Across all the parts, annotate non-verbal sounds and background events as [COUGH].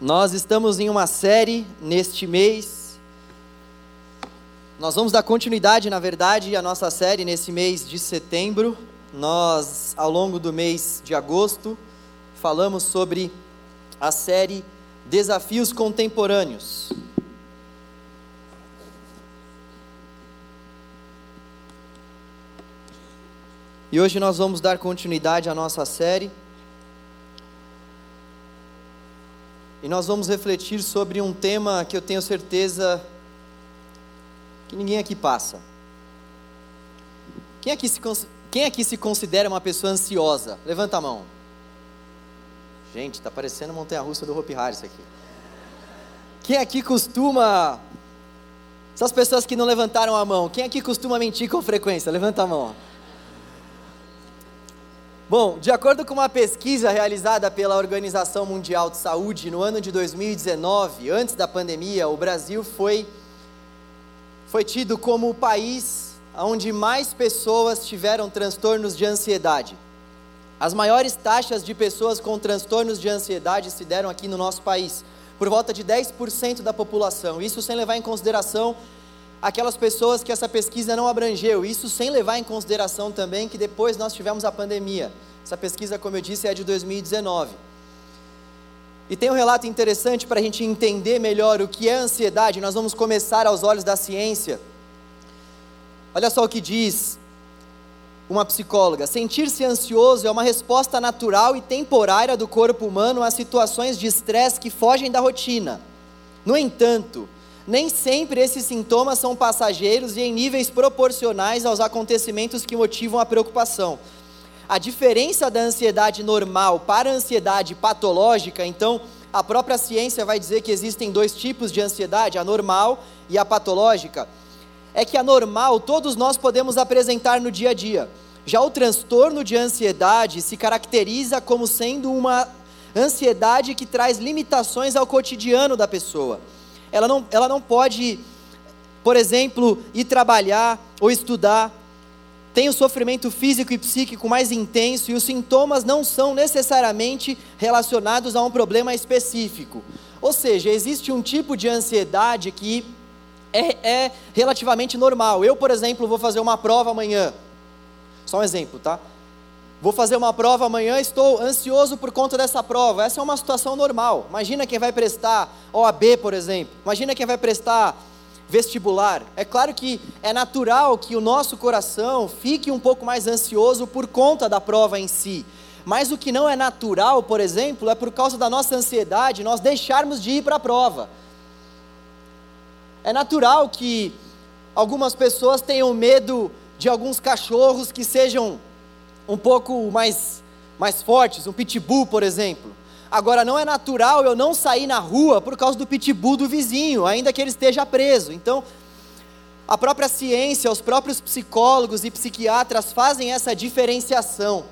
Nós estamos em uma série neste mês. Nós vamos dar continuidade, na verdade, à nossa série nesse mês de setembro. Nós, ao longo do mês de agosto, falamos sobre a série Desafios Contemporâneos. E hoje nós vamos dar continuidade à nossa série. E nós vamos refletir sobre um tema que eu tenho certeza que ninguém aqui passa. Quem aqui se, quem aqui se considera uma pessoa ansiosa? Levanta a mão. Gente, está parecendo montanha-russa do Hopi Hari isso aqui. Quem aqui costuma... Essas pessoas que não levantaram a mão, quem aqui costuma mentir com frequência? Levanta a mão. Bom, de acordo com uma pesquisa realizada pela Organização Mundial de Saúde no ano de 2019, antes da pandemia, o Brasil foi, foi tido como o país onde mais pessoas tiveram transtornos de ansiedade. As maiores taxas de pessoas com transtornos de ansiedade se deram aqui no nosso país, por volta de 10% da população. Isso sem levar em consideração aquelas pessoas que essa pesquisa não abrangeu. Isso sem levar em consideração também que depois nós tivemos a pandemia. Essa pesquisa, como eu disse, é de 2019. E tem um relato interessante para a gente entender melhor o que é ansiedade. Nós vamos começar aos olhos da ciência. Olha só o que diz uma psicóloga: sentir-se ansioso é uma resposta natural e temporária do corpo humano a situações de estresse que fogem da rotina. No entanto, nem sempre esses sintomas são passageiros e em níveis proporcionais aos acontecimentos que motivam a preocupação. A diferença da ansiedade normal para a ansiedade patológica, então, a própria ciência vai dizer que existem dois tipos de ansiedade, a normal e a patológica. É que a normal todos nós podemos apresentar no dia a dia. Já o transtorno de ansiedade se caracteriza como sendo uma ansiedade que traz limitações ao cotidiano da pessoa. Ela não, ela não pode, por exemplo, ir trabalhar ou estudar tem o sofrimento físico e psíquico mais intenso e os sintomas não são necessariamente relacionados a um problema específico. Ou seja, existe um tipo de ansiedade que é, é relativamente normal. Eu, por exemplo, vou fazer uma prova amanhã. Só um exemplo, tá? Vou fazer uma prova amanhã, estou ansioso por conta dessa prova. Essa é uma situação normal. Imagina quem vai prestar OAB, por exemplo. Imagina quem vai prestar vestibular. É claro que é natural que o nosso coração fique um pouco mais ansioso por conta da prova em si. Mas o que não é natural, por exemplo, é por causa da nossa ansiedade nós deixarmos de ir para a prova. É natural que algumas pessoas tenham medo de alguns cachorros que sejam um pouco mais, mais fortes, um pitbull, por exemplo. Agora, não é natural eu não sair na rua por causa do pitbull do vizinho, ainda que ele esteja preso. Então, a própria ciência, os próprios psicólogos e psiquiatras fazem essa diferenciação.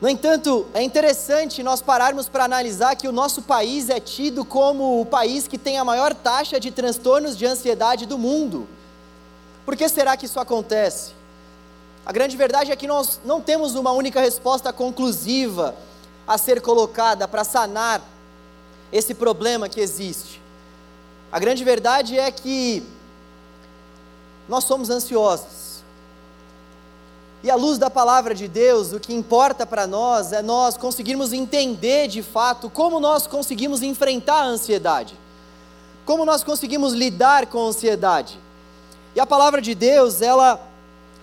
No entanto, é interessante nós pararmos para analisar que o nosso país é tido como o país que tem a maior taxa de transtornos de ansiedade do mundo. Por que será que isso acontece? A grande verdade é que nós não temos uma única resposta conclusiva a ser colocada para sanar esse problema que existe. A grande verdade é que nós somos ansiosos. E à luz da palavra de Deus, o que importa para nós é nós conseguirmos entender de fato como nós conseguimos enfrentar a ansiedade. Como nós conseguimos lidar com a ansiedade. E a palavra de Deus, ela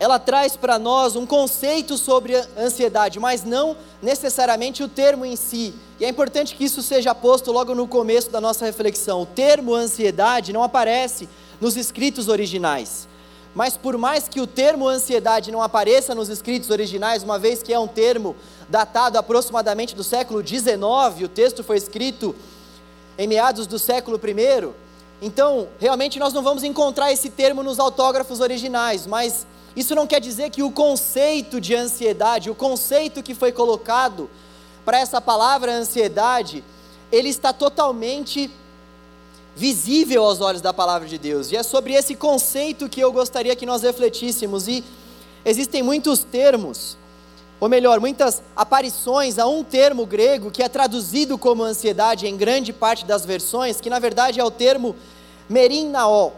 ela traz para nós um conceito sobre ansiedade, mas não necessariamente o termo em si. E é importante que isso seja posto logo no começo da nossa reflexão. O termo ansiedade não aparece nos escritos originais. Mas por mais que o termo ansiedade não apareça nos escritos originais, uma vez que é um termo datado aproximadamente do século XIX, o texto foi escrito em meados do século I, então realmente nós não vamos encontrar esse termo nos autógrafos originais, mas isso não quer dizer que o conceito de ansiedade, o conceito que foi colocado para essa palavra ansiedade, ele está totalmente visível aos olhos da palavra de Deus. E é sobre esse conceito que eu gostaria que nós refletíssemos. E existem muitos termos ou melhor, muitas aparições a um termo grego que é traduzido como ansiedade em grande parte das versões, que na verdade é o termo merinnaol,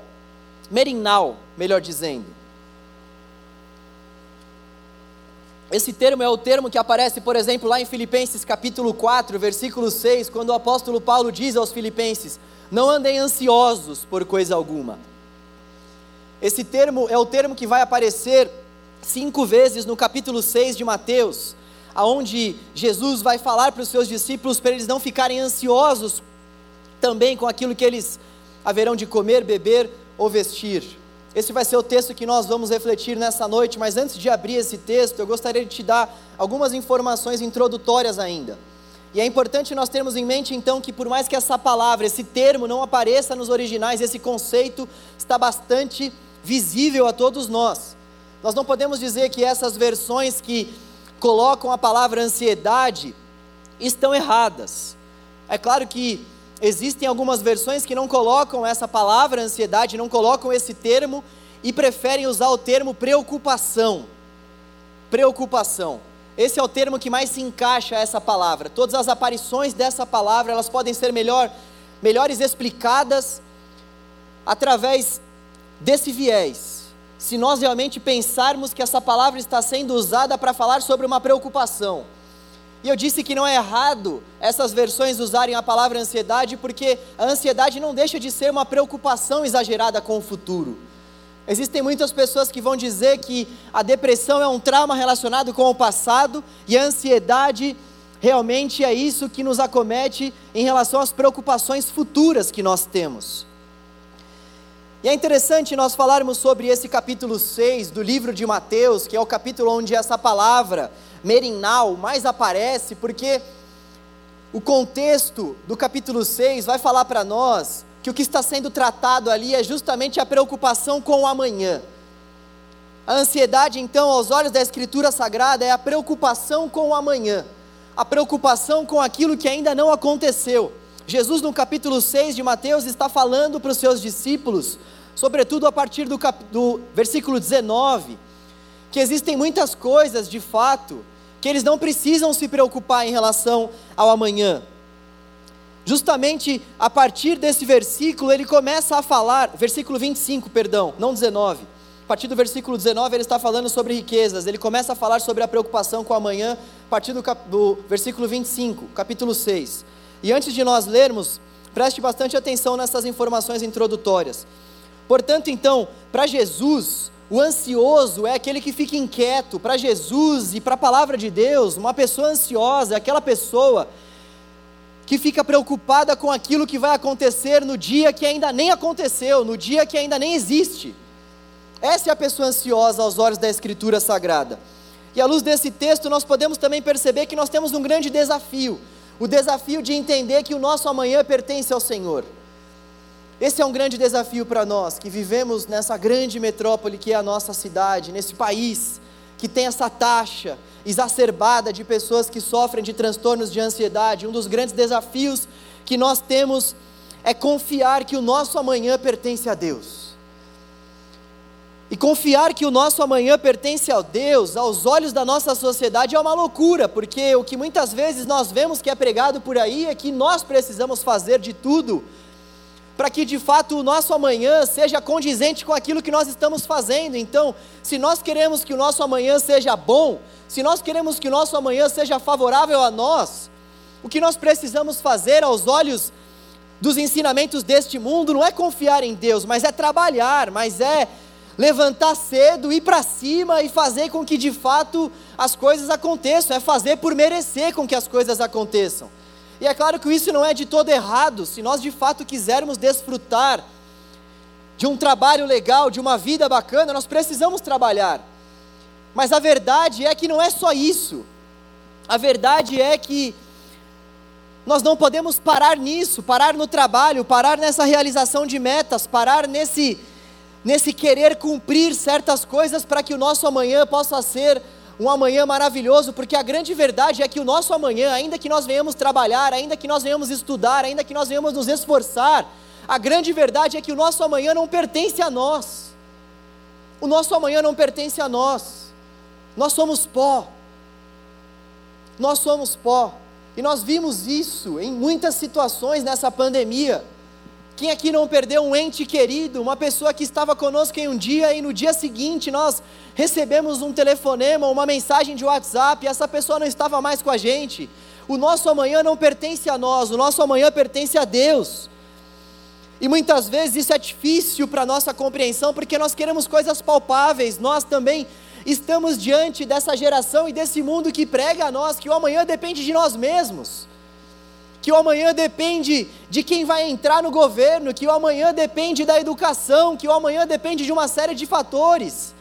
merinnal, melhor dizendo. Esse termo é o termo que aparece, por exemplo, lá em Filipenses capítulo 4, versículo 6, quando o apóstolo Paulo diz aos filipenses: "Não andem ansiosos por coisa alguma". Esse termo é o termo que vai aparecer cinco vezes no capítulo 6 de Mateus, aonde Jesus vai falar para os seus discípulos para eles não ficarem ansiosos também com aquilo que eles haverão de comer, beber ou vestir. Esse vai ser o texto que nós vamos refletir nessa noite, mas antes de abrir esse texto, eu gostaria de te dar algumas informações introdutórias ainda. E é importante nós termos em mente então que por mais que essa palavra, esse termo não apareça nos originais, esse conceito está bastante visível a todos nós. Nós não podemos dizer que essas versões que colocam a palavra ansiedade estão erradas. É claro que existem algumas versões que não colocam essa palavra ansiedade, não colocam esse termo e preferem usar o termo preocupação. Preocupação. Esse é o termo que mais se encaixa a essa palavra. Todas as aparições dessa palavra, elas podem ser melhor, melhores explicadas através desse viés se nós realmente pensarmos que essa palavra está sendo usada para falar sobre uma preocupação. E eu disse que não é errado essas versões usarem a palavra ansiedade, porque a ansiedade não deixa de ser uma preocupação exagerada com o futuro. Existem muitas pessoas que vão dizer que a depressão é um trauma relacionado com o passado e a ansiedade realmente é isso que nos acomete em relação às preocupações futuras que nós temos. E é interessante nós falarmos sobre esse capítulo 6 do livro de Mateus, que é o capítulo onde essa palavra, merinal, mais aparece, porque o contexto do capítulo 6 vai falar para nós que o que está sendo tratado ali é justamente a preocupação com o amanhã. A ansiedade, então, aos olhos da Escritura Sagrada, é a preocupação com o amanhã, a preocupação com aquilo que ainda não aconteceu. Jesus, no capítulo 6 de Mateus, está falando para os seus discípulos sobretudo a partir do, cap... do versículo 19, que existem muitas coisas de fato que eles não precisam se preocupar em relação ao amanhã. Justamente a partir desse versículo, ele começa a falar, versículo 25, perdão, não 19. A partir do versículo 19, ele está falando sobre riquezas. Ele começa a falar sobre a preocupação com o amanhã, a partir do, cap, do versículo 25, capítulo 6. E antes de nós lermos, preste bastante atenção nessas informações introdutórias. Portanto, então, para Jesus, o ansioso é aquele que fica inquieto. Para Jesus e para a palavra de Deus, uma pessoa ansiosa é aquela pessoa que fica preocupada com aquilo que vai acontecer no dia que ainda nem aconteceu, no dia que ainda nem existe. Essa é a pessoa ansiosa aos olhos da Escritura Sagrada. E à luz desse texto, nós podemos também perceber que nós temos um grande desafio: o desafio de entender que o nosso amanhã pertence ao Senhor. Esse é um grande desafio para nós que vivemos nessa grande metrópole que é a nossa cidade, nesse país que tem essa taxa exacerbada de pessoas que sofrem de transtornos de ansiedade. Um dos grandes desafios que nós temos é confiar que o nosso amanhã pertence a Deus. E confiar que o nosso amanhã pertence a Deus, aos olhos da nossa sociedade, é uma loucura, porque o que muitas vezes nós vemos que é pregado por aí é que nós precisamos fazer de tudo para que de fato o nosso amanhã seja condizente com aquilo que nós estamos fazendo. Então, se nós queremos que o nosso amanhã seja bom, se nós queremos que o nosso amanhã seja favorável a nós, o que nós precisamos fazer aos olhos dos ensinamentos deste mundo não é confiar em Deus, mas é trabalhar, mas é levantar cedo, ir para cima e fazer com que de fato as coisas aconteçam, é fazer por merecer com que as coisas aconteçam. E é claro que isso não é de todo errado, se nós de fato quisermos desfrutar de um trabalho legal, de uma vida bacana, nós precisamos trabalhar. Mas a verdade é que não é só isso. A verdade é que nós não podemos parar nisso, parar no trabalho, parar nessa realização de metas, parar nesse nesse querer cumprir certas coisas para que o nosso amanhã possa ser um amanhã maravilhoso, porque a grande verdade é que o nosso amanhã, ainda que nós venhamos trabalhar, ainda que nós venhamos estudar, ainda que nós venhamos nos esforçar, a grande verdade é que o nosso amanhã não pertence a nós. O nosso amanhã não pertence a nós. Nós somos pó. Nós somos pó. E nós vimos isso em muitas situações nessa pandemia. Quem aqui não perdeu um ente querido, uma pessoa que estava conosco em um dia e no dia seguinte nós recebemos um telefonema, uma mensagem de WhatsApp e essa pessoa não estava mais com a gente? O nosso amanhã não pertence a nós, o nosso amanhã pertence a Deus. E muitas vezes isso é difícil para a nossa compreensão, porque nós queremos coisas palpáveis, nós também estamos diante dessa geração e desse mundo que prega a nós que o amanhã depende de nós mesmos, que o amanhã depende de quem vai entrar no governo, que o amanhã depende da educação, que o amanhã depende de uma série de fatores.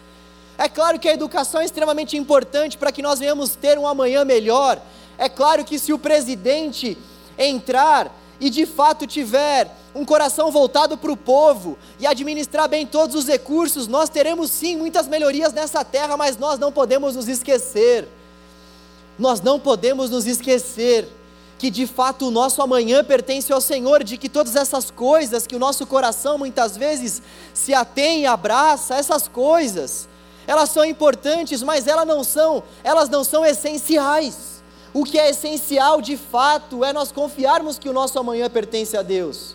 É claro que a educação é extremamente importante para que nós venhamos ter um amanhã melhor. É claro que se o presidente entrar e de fato tiver um coração voltado para o povo e administrar bem todos os recursos, nós teremos sim muitas melhorias nessa terra, mas nós não podemos nos esquecer. Nós não podemos nos esquecer que de fato o nosso amanhã pertence ao Senhor, de que todas essas coisas que o nosso coração muitas vezes se atém e abraça, essas coisas, elas são importantes, mas elas não são, elas não são essenciais. O que é essencial de fato é nós confiarmos que o nosso amanhã pertence a Deus.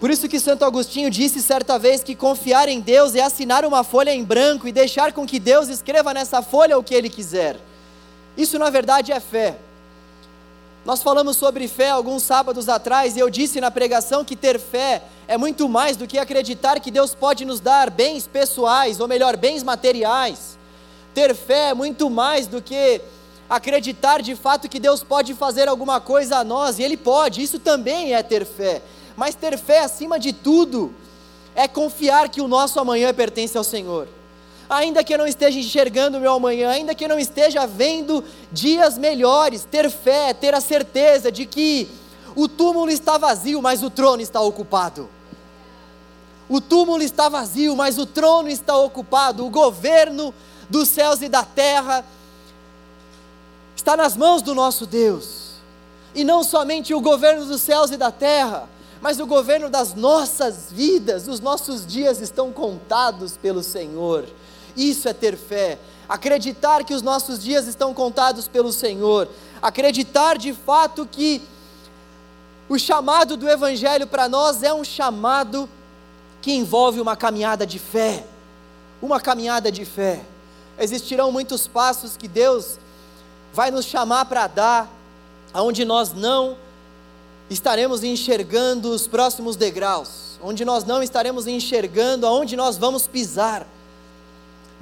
Por isso que Santo Agostinho disse certa vez que confiar em Deus é assinar uma folha em branco e deixar com que Deus escreva nessa folha o que ele quiser. Isso na verdade é fé. Nós falamos sobre fé alguns sábados atrás e eu disse na pregação que ter fé é muito mais do que acreditar que Deus pode nos dar bens pessoais, ou melhor, bens materiais. Ter fé é muito mais do que acreditar de fato que Deus pode fazer alguma coisa a nós, e Ele pode, isso também é ter fé. Mas ter fé, acima de tudo, é confiar que o nosso amanhã pertence ao Senhor. Ainda que eu não esteja enxergando o meu amanhã, ainda que eu não esteja vendo dias melhores, ter fé, ter a certeza de que o túmulo está vazio, mas o trono está ocupado. O túmulo está vazio, mas o trono está ocupado. O governo dos céus e da terra, está nas mãos do nosso Deus. E não somente o governo dos céus e da terra, mas o governo das nossas vidas, os nossos dias estão contados pelo Senhor. Isso é ter fé. Acreditar que os nossos dias estão contados pelo Senhor. Acreditar de fato que o chamado do Evangelho para nós é um chamado que envolve uma caminhada de fé. Uma caminhada de fé. Existirão muitos passos que Deus vai nos chamar para dar, aonde nós não estaremos enxergando os próximos degraus, onde nós não estaremos enxergando aonde nós vamos pisar.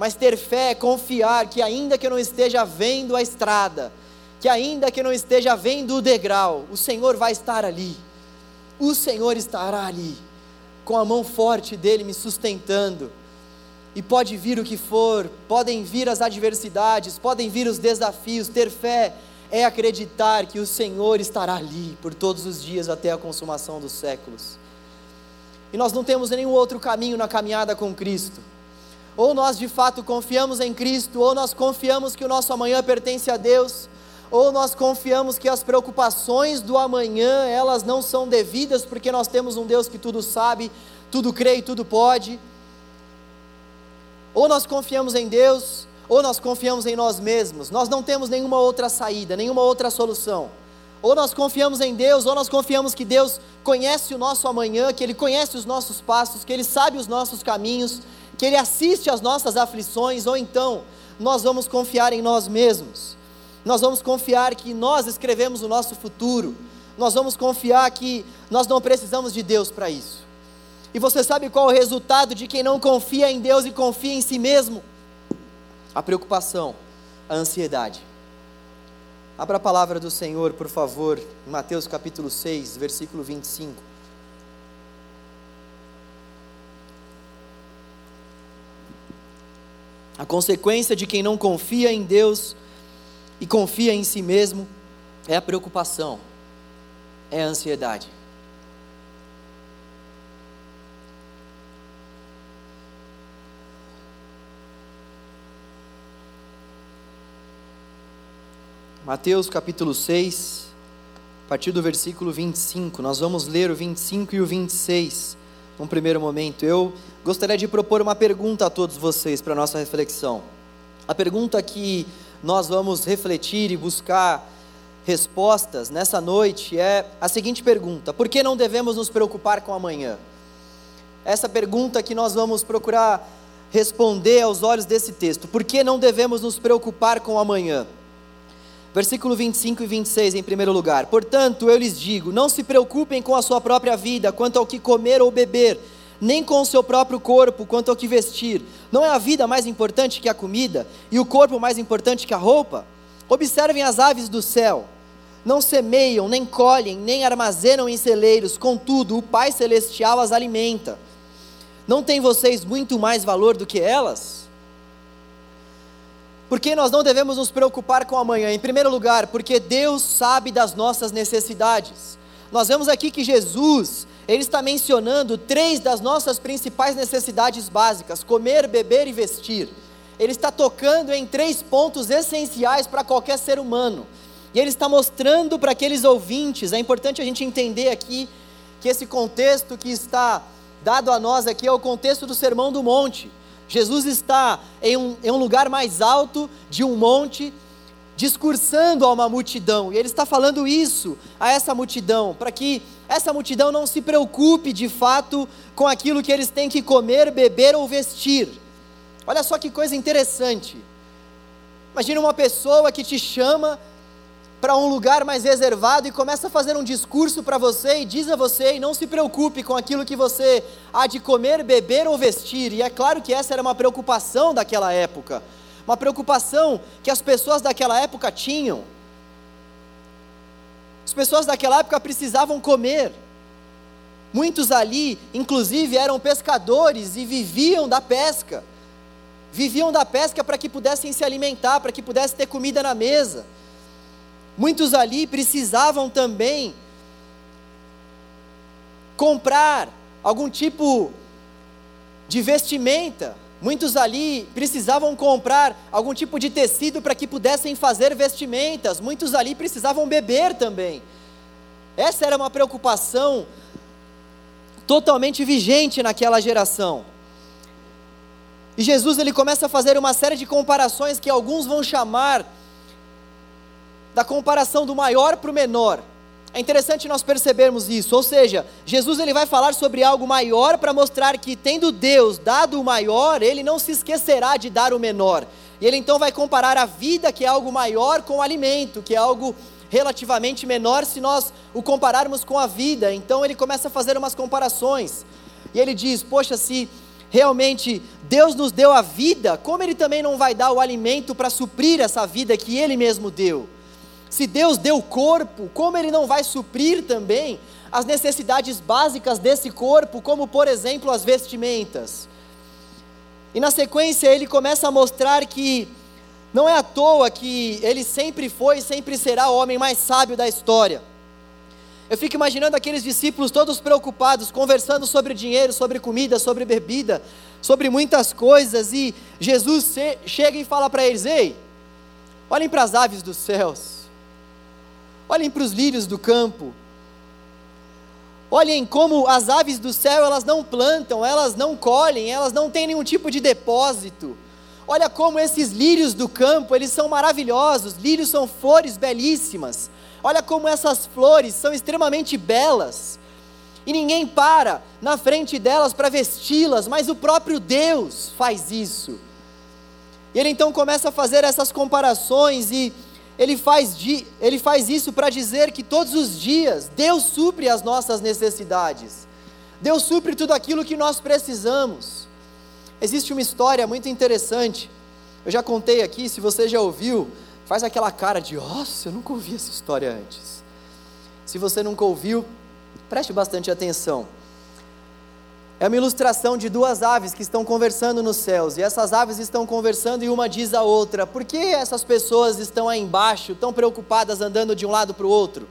Mas ter fé é confiar que, ainda que eu não esteja vendo a estrada, que ainda que eu não esteja vendo o degrau, o Senhor vai estar ali. O Senhor estará ali, com a mão forte dele me sustentando e pode vir o que for, podem vir as adversidades, podem vir os desafios, ter fé é acreditar que o Senhor estará ali por todos os dias até a consumação dos séculos. E nós não temos nenhum outro caminho na caminhada com Cristo. Ou nós de fato confiamos em Cristo, ou nós confiamos que o nosso amanhã pertence a Deus, ou nós confiamos que as preocupações do amanhã, elas não são devidas porque nós temos um Deus que tudo sabe, tudo crê e tudo pode. Ou nós confiamos em Deus, ou nós confiamos em nós mesmos. Nós não temos nenhuma outra saída, nenhuma outra solução. Ou nós confiamos em Deus, ou nós confiamos que Deus conhece o nosso amanhã, que Ele conhece os nossos passos, que Ele sabe os nossos caminhos, que Ele assiste às nossas aflições, ou então nós vamos confiar em nós mesmos. Nós vamos confiar que nós escrevemos o nosso futuro. Nós vamos confiar que nós não precisamos de Deus para isso. E você sabe qual é o resultado de quem não confia em Deus e confia em si mesmo? A preocupação, a ansiedade. Abra a palavra do Senhor, por favor, em Mateus capítulo 6, versículo 25. A consequência de quem não confia em Deus e confia em si mesmo é a preocupação, é a ansiedade. Mateus capítulo 6, a partir do versículo 25. Nós vamos ler o 25 e o 26 num primeiro momento. Eu gostaria de propor uma pergunta a todos vocês para nossa reflexão. A pergunta que nós vamos refletir e buscar respostas nessa noite é a seguinte pergunta: por que não devemos nos preocupar com amanhã? Essa pergunta que nós vamos procurar responder aos olhos desse texto: por que não devemos nos preocupar com amanhã? Versículo 25 e 26, em primeiro lugar. Portanto, eu lhes digo: não se preocupem com a sua própria vida, quanto ao que comer ou beber nem com o seu próprio corpo quanto ao que vestir. Não é a vida mais importante que a comida e o corpo mais importante que a roupa? Observem as aves do céu. Não semeiam, nem colhem, nem armazenam em celeiros, contudo, o Pai Celestial as alimenta. Não têm vocês muito mais valor do que elas? Por que nós não devemos nos preocupar com amanhã? Em primeiro lugar, porque Deus sabe das nossas necessidades. Nós vemos aqui que Jesus, ele está mencionando três das nossas principais necessidades básicas: comer, beber e vestir. Ele está tocando em três pontos essenciais para qualquer ser humano. E ele está mostrando para aqueles ouvintes, é importante a gente entender aqui que esse contexto que está dado a nós aqui é o contexto do Sermão do Monte. Jesus está em um, em um lugar mais alto de um monte, discursando a uma multidão, e ele está falando isso a essa multidão, para que essa multidão não se preocupe de fato com aquilo que eles têm que comer, beber ou vestir. Olha só que coisa interessante. Imagina uma pessoa que te chama para um lugar mais reservado e começa a fazer um discurso para você e diz a você: e não se preocupe com aquilo que você há de comer, beber ou vestir. E é claro que essa era uma preocupação daquela época uma preocupação que as pessoas daquela época tinham. As pessoas daquela época precisavam comer. Muitos ali, inclusive, eram pescadores e viviam da pesca. Viviam da pesca para que pudessem se alimentar, para que pudessem ter comida na mesa. Muitos ali precisavam também comprar algum tipo de vestimenta Muitos ali precisavam comprar algum tipo de tecido para que pudessem fazer vestimentas, muitos ali precisavam beber também. Essa era uma preocupação totalmente vigente naquela geração. E Jesus ele começa a fazer uma série de comparações que alguns vão chamar da comparação do maior para o menor. É interessante nós percebermos isso, ou seja, Jesus ele vai falar sobre algo maior para mostrar que tendo Deus dado o maior, ele não se esquecerá de dar o menor. E ele então vai comparar a vida, que é algo maior, com o alimento, que é algo relativamente menor se nós o compararmos com a vida. Então ele começa a fazer umas comparações. E ele diz: "Poxa, se realmente Deus nos deu a vida, como ele também não vai dar o alimento para suprir essa vida que ele mesmo deu?" Se Deus deu o corpo, como Ele não vai suprir também as necessidades básicas desse corpo, como por exemplo as vestimentas? E na sequência ele começa a mostrar que não é à toa que ele sempre foi e sempre será o homem mais sábio da história. Eu fico imaginando aqueles discípulos todos preocupados, conversando sobre dinheiro, sobre comida, sobre bebida, sobre muitas coisas, e Jesus chega e fala para eles: Ei, olhem para as aves dos céus, Olhem para os lírios do campo. Olhem como as aves do céu, elas não plantam, elas não colhem, elas não têm nenhum tipo de depósito. Olha como esses lírios do campo, eles são maravilhosos. Lírios são flores belíssimas. Olha como essas flores são extremamente belas. E ninguém para na frente delas para vesti-las, mas o próprio Deus faz isso. E ele então começa a fazer essas comparações e ele faz, ele faz isso para dizer que todos os dias Deus supre as nossas necessidades, Deus supre tudo aquilo que nós precisamos. Existe uma história muito interessante, eu já contei aqui, se você já ouviu, faz aquela cara de, nossa, eu nunca ouvi essa história antes. Se você nunca ouviu, preste bastante atenção. É uma ilustração de duas aves que estão conversando nos céus, e essas aves estão conversando e uma diz à outra: Por que essas pessoas estão aí embaixo, tão preocupadas andando de um lado para o outro?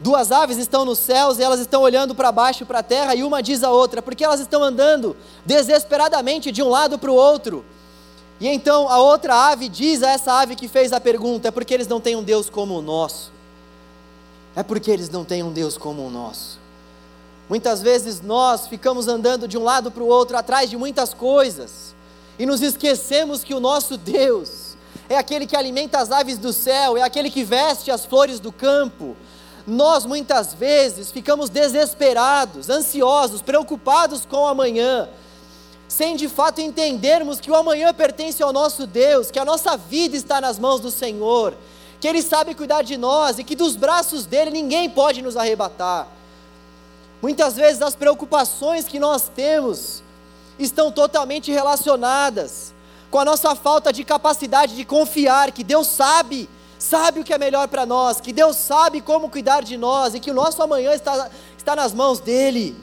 Duas aves estão nos céus e elas estão olhando para baixo, para a terra, e uma diz à outra: Por que elas estão andando desesperadamente de um lado para o outro? E então a outra ave diz a essa ave que fez a pergunta: É porque eles não têm um Deus como o nosso. É porque eles não têm um Deus como o nosso. Muitas vezes nós ficamos andando de um lado para o outro atrás de muitas coisas. e nos esquecemos que o nosso Deus é aquele que alimenta as aves do céu, é aquele que veste as flores do campo. Nós muitas vezes ficamos desesperados, ansiosos, preocupados com o amanhã, sem de fato entendermos que o amanhã pertence ao nosso Deus, que a nossa vida está nas mãos do Senhor, que Ele sabe cuidar de nós e que dos braços dele ninguém pode nos arrebatar. Muitas vezes as preocupações que nós temos estão totalmente relacionadas com a nossa falta de capacidade de confiar que Deus sabe, sabe o que é melhor para nós, que Deus sabe como cuidar de nós e que o nosso amanhã está, está nas mãos dEle.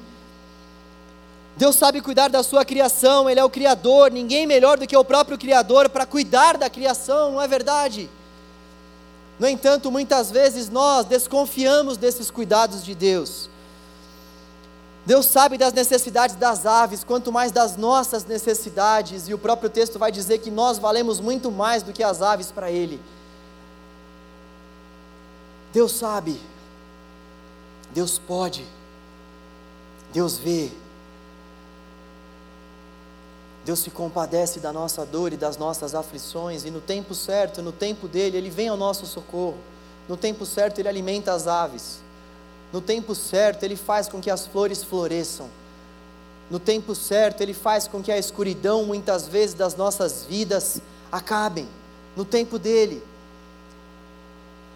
Deus sabe cuidar da sua criação, Ele é o Criador, ninguém melhor do que o próprio Criador para cuidar da criação, não é verdade? No entanto, muitas vezes nós desconfiamos desses cuidados de Deus. Deus sabe das necessidades das aves, quanto mais das nossas necessidades, e o próprio texto vai dizer que nós valemos muito mais do que as aves para Ele. Deus sabe, Deus pode, Deus vê, Deus se compadece da nossa dor e das nossas aflições, e no tempo certo, no tempo dele, Ele vem ao nosso socorro, no tempo certo, Ele alimenta as aves no tempo certo, Ele faz com que as flores floresçam. No tempo certo, Ele faz com que a escuridão, muitas vezes, das nossas vidas acabem. No tempo dele.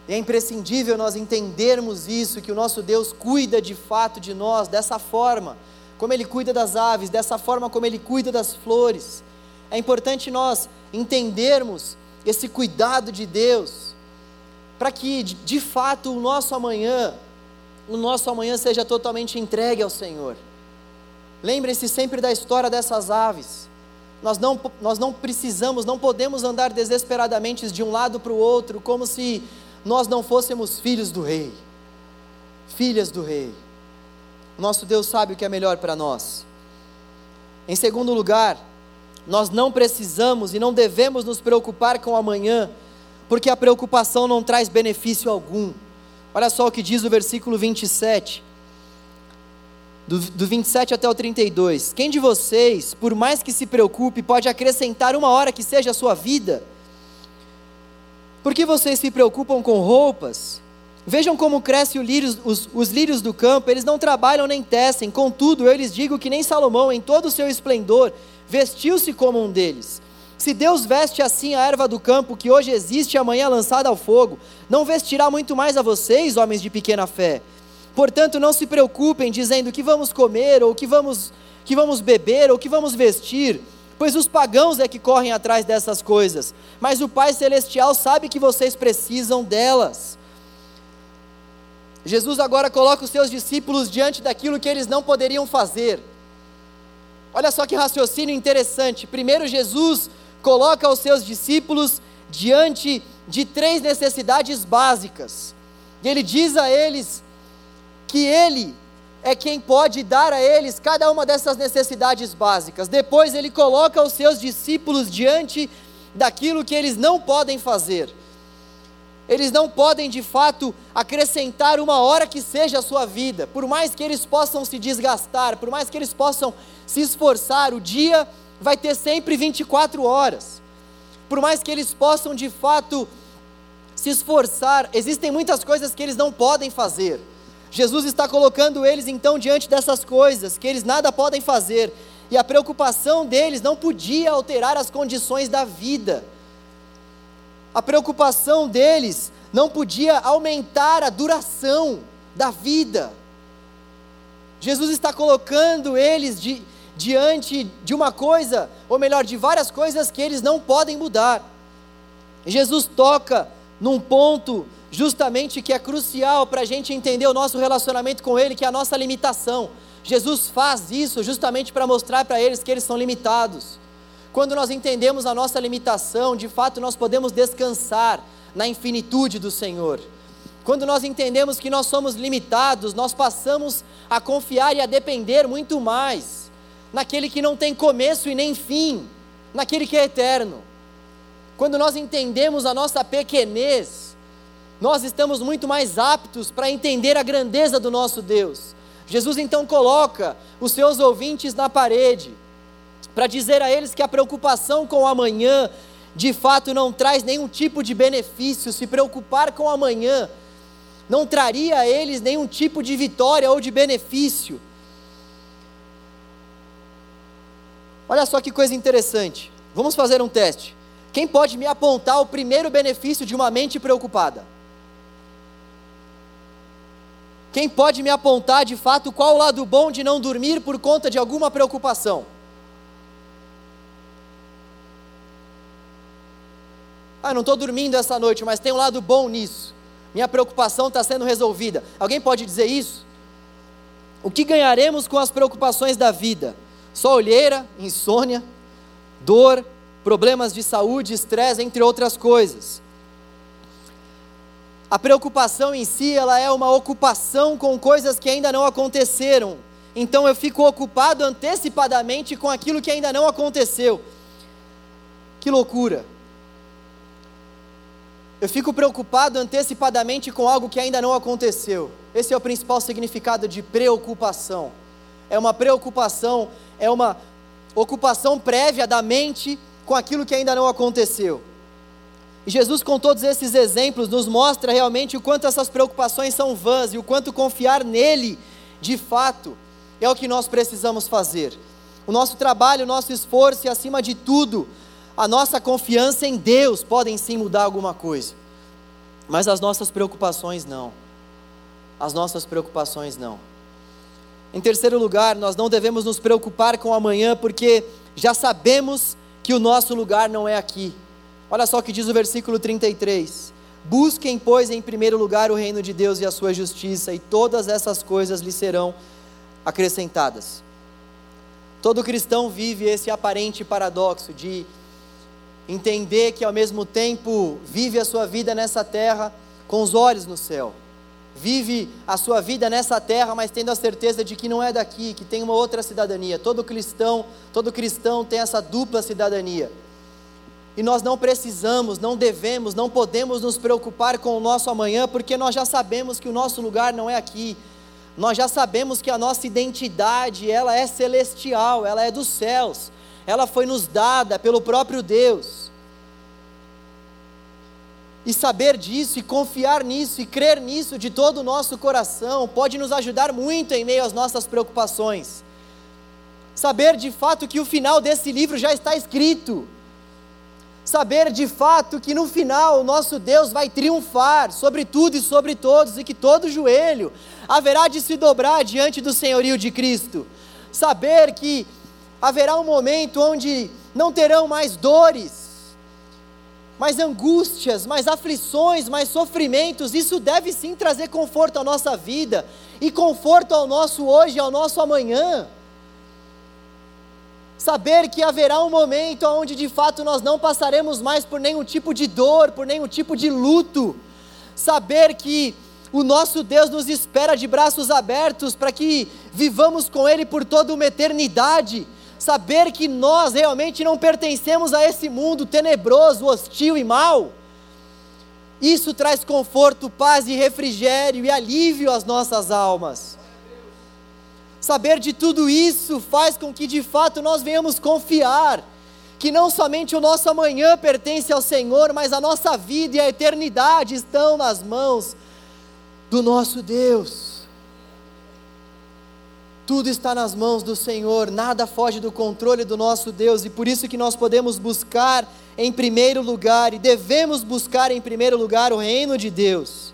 E é imprescindível nós entendermos isso, que o nosso Deus cuida de fato de nós dessa forma, como Ele cuida das aves, dessa forma como Ele cuida das flores. É importante nós entendermos esse cuidado de Deus, para que de fato o nosso amanhã o nosso amanhã seja totalmente entregue ao Senhor. Lembrem-se sempre da história dessas aves. Nós não, nós não precisamos, não podemos andar desesperadamente de um lado para o outro, como se nós não fôssemos filhos do Rei, filhas do Rei. Nosso Deus sabe o que é melhor para nós. Em segundo lugar, nós não precisamos e não devemos nos preocupar com o amanhã, porque a preocupação não traz benefício algum. Olha só o que diz o versículo 27. Do, do 27 até o 32. Quem de vocês, por mais que se preocupe, pode acrescentar uma hora que seja a sua vida? Por que vocês se preocupam com roupas? Vejam como crescem os, os lírios do campo, eles não trabalham nem tecem, contudo, eu lhes digo que nem Salomão, em todo o seu esplendor, vestiu-se como um deles. Se Deus veste assim a erva do campo, que hoje existe e amanhã lançada ao fogo, não vestirá muito mais a vocês, homens de pequena fé. Portanto, não se preocupem dizendo que vamos comer, ou que vamos, que vamos beber, ou que vamos vestir, pois os pagãos é que correm atrás dessas coisas, mas o Pai Celestial sabe que vocês precisam delas. Jesus agora coloca os seus discípulos diante daquilo que eles não poderiam fazer. Olha só que raciocínio interessante. Primeiro, Jesus coloca os seus discípulos diante de três necessidades básicas. E ele diz a eles que ele é quem pode dar a eles cada uma dessas necessidades básicas. Depois ele coloca os seus discípulos diante daquilo que eles não podem fazer. Eles não podem de fato acrescentar uma hora que seja a sua vida, por mais que eles possam se desgastar, por mais que eles possam se esforçar, o dia vai ter sempre 24 horas. Por mais que eles possam de fato se esforçar, existem muitas coisas que eles não podem fazer. Jesus está colocando eles então diante dessas coisas, que eles nada podem fazer, e a preocupação deles não podia alterar as condições da vida. A preocupação deles não podia aumentar a duração da vida. Jesus está colocando eles de, diante de uma coisa, ou melhor, de várias coisas que eles não podem mudar. Jesus toca num ponto justamente que é crucial para a gente entender o nosso relacionamento com Ele, que é a nossa limitação. Jesus faz isso justamente para mostrar para eles que eles são limitados. Quando nós entendemos a nossa limitação, de fato nós podemos descansar na infinitude do Senhor. Quando nós entendemos que nós somos limitados, nós passamos a confiar e a depender muito mais naquele que não tem começo e nem fim, naquele que é eterno. Quando nós entendemos a nossa pequenez, nós estamos muito mais aptos para entender a grandeza do nosso Deus. Jesus então coloca os seus ouvintes na parede, para dizer a eles que a preocupação com o amanhã de fato não traz nenhum tipo de benefício, se preocupar com o amanhã não traria a eles nenhum tipo de vitória ou de benefício. Olha só que coisa interessante. Vamos fazer um teste. Quem pode me apontar o primeiro benefício de uma mente preocupada? Quem pode me apontar de fato qual o lado bom de não dormir por conta de alguma preocupação? Ah, não estou dormindo essa noite, mas tem um lado bom nisso. Minha preocupação está sendo resolvida. Alguém pode dizer isso? O que ganharemos com as preocupações da vida? Só olheira, insônia, dor, problemas de saúde, estresse, entre outras coisas. A preocupação em si, ela é uma ocupação com coisas que ainda não aconteceram. Então eu fico ocupado antecipadamente com aquilo que ainda não aconteceu. Que loucura! Eu fico preocupado antecipadamente com algo que ainda não aconteceu. Esse é o principal significado de preocupação. É uma preocupação, é uma ocupação prévia da mente com aquilo que ainda não aconteceu. E Jesus, com todos esses exemplos, nos mostra realmente o quanto essas preocupações são vãs e o quanto confiar nele, de fato, é o que nós precisamos fazer. O nosso trabalho, o nosso esforço e, acima de tudo, a nossa confiança em Deus podem sim mudar alguma coisa, mas as nossas preocupações não. As nossas preocupações não. Em terceiro lugar, nós não devemos nos preocupar com amanhã, porque já sabemos que o nosso lugar não é aqui. Olha só o que diz o versículo 33. Busquem, pois, em primeiro lugar o reino de Deus e a sua justiça, e todas essas coisas lhe serão acrescentadas. Todo cristão vive esse aparente paradoxo de entender que ao mesmo tempo vive a sua vida nessa terra com os olhos no céu. Vive a sua vida nessa terra, mas tendo a certeza de que não é daqui, que tem uma outra cidadania. Todo cristão, todo cristão tem essa dupla cidadania. E nós não precisamos, não devemos, não podemos nos preocupar com o nosso amanhã, porque nós já sabemos que o nosso lugar não é aqui. Nós já sabemos que a nossa identidade, ela é celestial, ela é dos céus ela foi nos dada pelo próprio Deus. E saber disso, e confiar nisso, e crer nisso de todo o nosso coração, pode nos ajudar muito em meio às nossas preocupações. Saber de fato que o final desse livro já está escrito. Saber de fato que no final o nosso Deus vai triunfar sobre tudo e sobre todos, e que todo joelho haverá de se dobrar diante do senhorio de Cristo. Saber que haverá um momento onde não terão mais dores, mais angústias, mais aflições, mais sofrimentos. Isso deve sim trazer conforto à nossa vida e conforto ao nosso hoje ao nosso amanhã. Saber que haverá um momento onde de fato nós não passaremos mais por nenhum tipo de dor, por nenhum tipo de luto. Saber que o nosso Deus nos espera de braços abertos para que vivamos com Ele por toda uma eternidade saber que nós realmente não pertencemos a esse mundo tenebroso, hostil e mau, isso traz conforto, paz e refrigério e alívio às nossas almas. Saber de tudo isso faz com que de fato nós venhamos confiar que não somente o nosso amanhã pertence ao Senhor, mas a nossa vida e a eternidade estão nas mãos do nosso Deus. Tudo está nas mãos do Senhor, nada foge do controle do nosso Deus, e por isso que nós podemos buscar em primeiro lugar e devemos buscar em primeiro lugar o reino de Deus.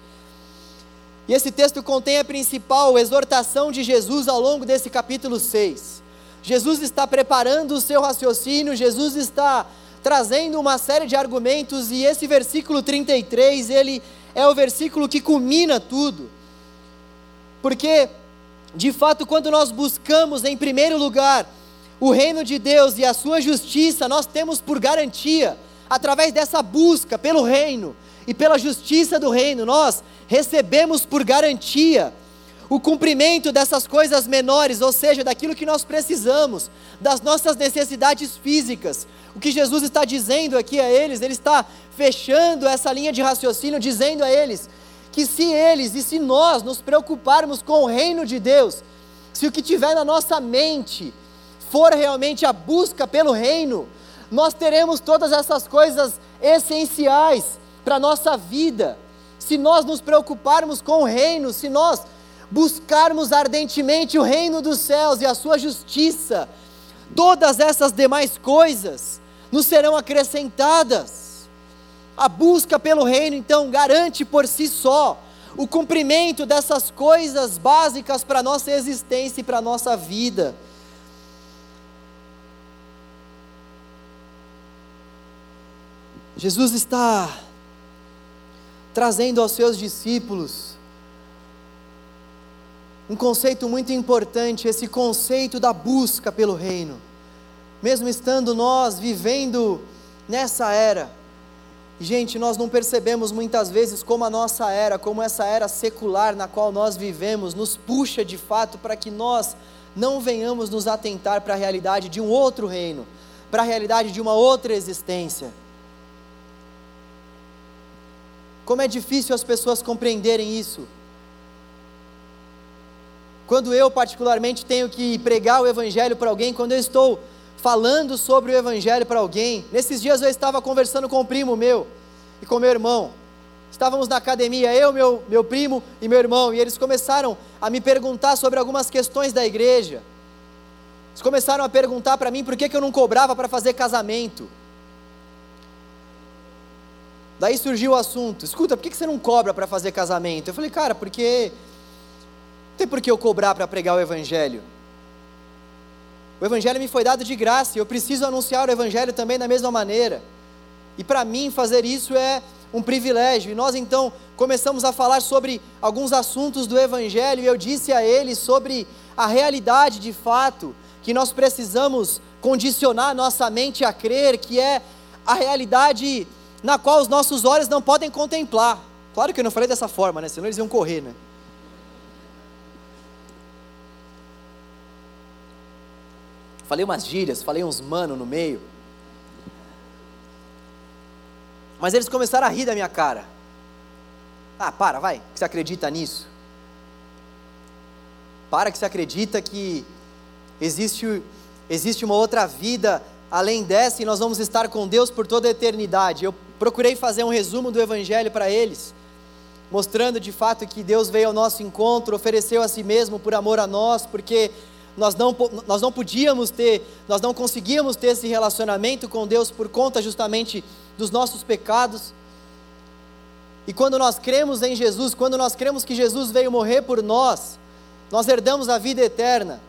E esse texto contém a principal exortação de Jesus ao longo desse capítulo 6. Jesus está preparando o seu raciocínio, Jesus está trazendo uma série de argumentos e esse versículo 33, ele é o versículo que culmina tudo. Porque de fato, quando nós buscamos em primeiro lugar o reino de Deus e a sua justiça, nós temos por garantia, através dessa busca pelo reino e pela justiça do reino, nós recebemos por garantia o cumprimento dessas coisas menores, ou seja, daquilo que nós precisamos, das nossas necessidades físicas. O que Jesus está dizendo aqui a eles, ele está fechando essa linha de raciocínio, dizendo a eles que se eles e se nós nos preocuparmos com o reino de Deus, se o que tiver na nossa mente for realmente a busca pelo reino, nós teremos todas essas coisas essenciais para a nossa vida. Se nós nos preocuparmos com o reino, se nós buscarmos ardentemente o reino dos céus e a sua justiça, todas essas demais coisas nos serão acrescentadas. A busca pelo reino, então, garante por si só o cumprimento dessas coisas básicas para a nossa existência e para a nossa vida. Jesus está trazendo aos seus discípulos um conceito muito importante, esse conceito da busca pelo reino. Mesmo estando nós vivendo nessa era, gente, nós não percebemos muitas vezes como a nossa era, como essa era secular na qual nós vivemos, nos puxa de fato para que nós não venhamos nos atentar para a realidade de um outro reino, para a realidade de uma outra existência. Como é difícil as pessoas compreenderem isso. Quando eu, particularmente, tenho que pregar o Evangelho para alguém, quando eu estou falando sobre o Evangelho para alguém, nesses dias eu estava conversando com um primo meu e com meu irmão. Estávamos na academia, eu, meu, meu primo e meu irmão, e eles começaram a me perguntar sobre algumas questões da igreja. Eles começaram a perguntar para mim por que, que eu não cobrava para fazer casamento. Daí surgiu o assunto: escuta, por que, que você não cobra para fazer casamento? Eu falei, cara, porque tem por que eu cobrar para pregar o Evangelho. O Evangelho me foi dado de graça e eu preciso anunciar o Evangelho também da mesma maneira. E para mim fazer isso é um privilégio. E nós então começamos a falar sobre alguns assuntos do Evangelho e eu disse a ele sobre a realidade de fato que nós precisamos condicionar nossa mente a crer, que é a realidade na qual os nossos olhos não podem contemplar. Claro que eu não falei dessa forma, né? Senão eles iam correr, né? Falei umas gírias, falei uns mano no meio. Mas eles começaram a rir da minha cara. Ah, para, vai, que você acredita nisso? Para que você acredita que existe, existe uma outra vida além dessa e nós vamos estar com Deus por toda a eternidade. Eu procurei fazer um resumo do Evangelho para eles, mostrando de fato que Deus veio ao nosso encontro, ofereceu a si mesmo por amor a nós, porque nós não, nós não podíamos ter, nós não conseguíamos ter esse relacionamento com Deus por conta justamente dos nossos pecados. E quando nós cremos em Jesus, quando nós cremos que Jesus veio morrer por nós, nós herdamos a vida eterna.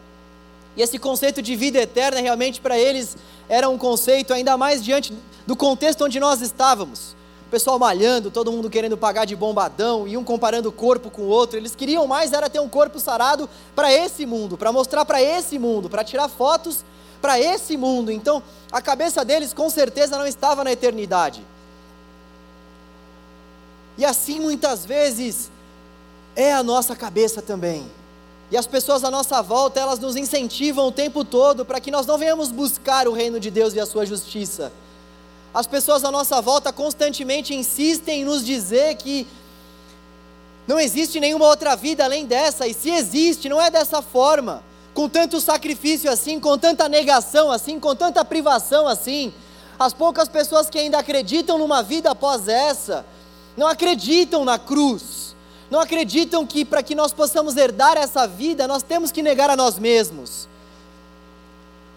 E esse conceito de vida eterna realmente para eles era um conceito ainda mais diante do contexto onde nós estávamos pessoal malhando, todo mundo querendo pagar de bombadão, e um comparando o corpo com o outro. Eles queriam mais era ter um corpo sarado para esse mundo, para mostrar para esse mundo, para tirar fotos para esse mundo. Então, a cabeça deles com certeza não estava na eternidade. E assim muitas vezes é a nossa cabeça também. E as pessoas à nossa volta, elas nos incentivam o tempo todo para que nós não venhamos buscar o reino de Deus e a sua justiça as pessoas à nossa volta constantemente insistem em nos dizer que não existe nenhuma outra vida além dessa, e se existe, não é dessa forma, com tanto sacrifício assim, com tanta negação assim, com tanta privação assim. As poucas pessoas que ainda acreditam numa vida após essa, não acreditam na cruz, não acreditam que para que nós possamos herdar essa vida, nós temos que negar a nós mesmos.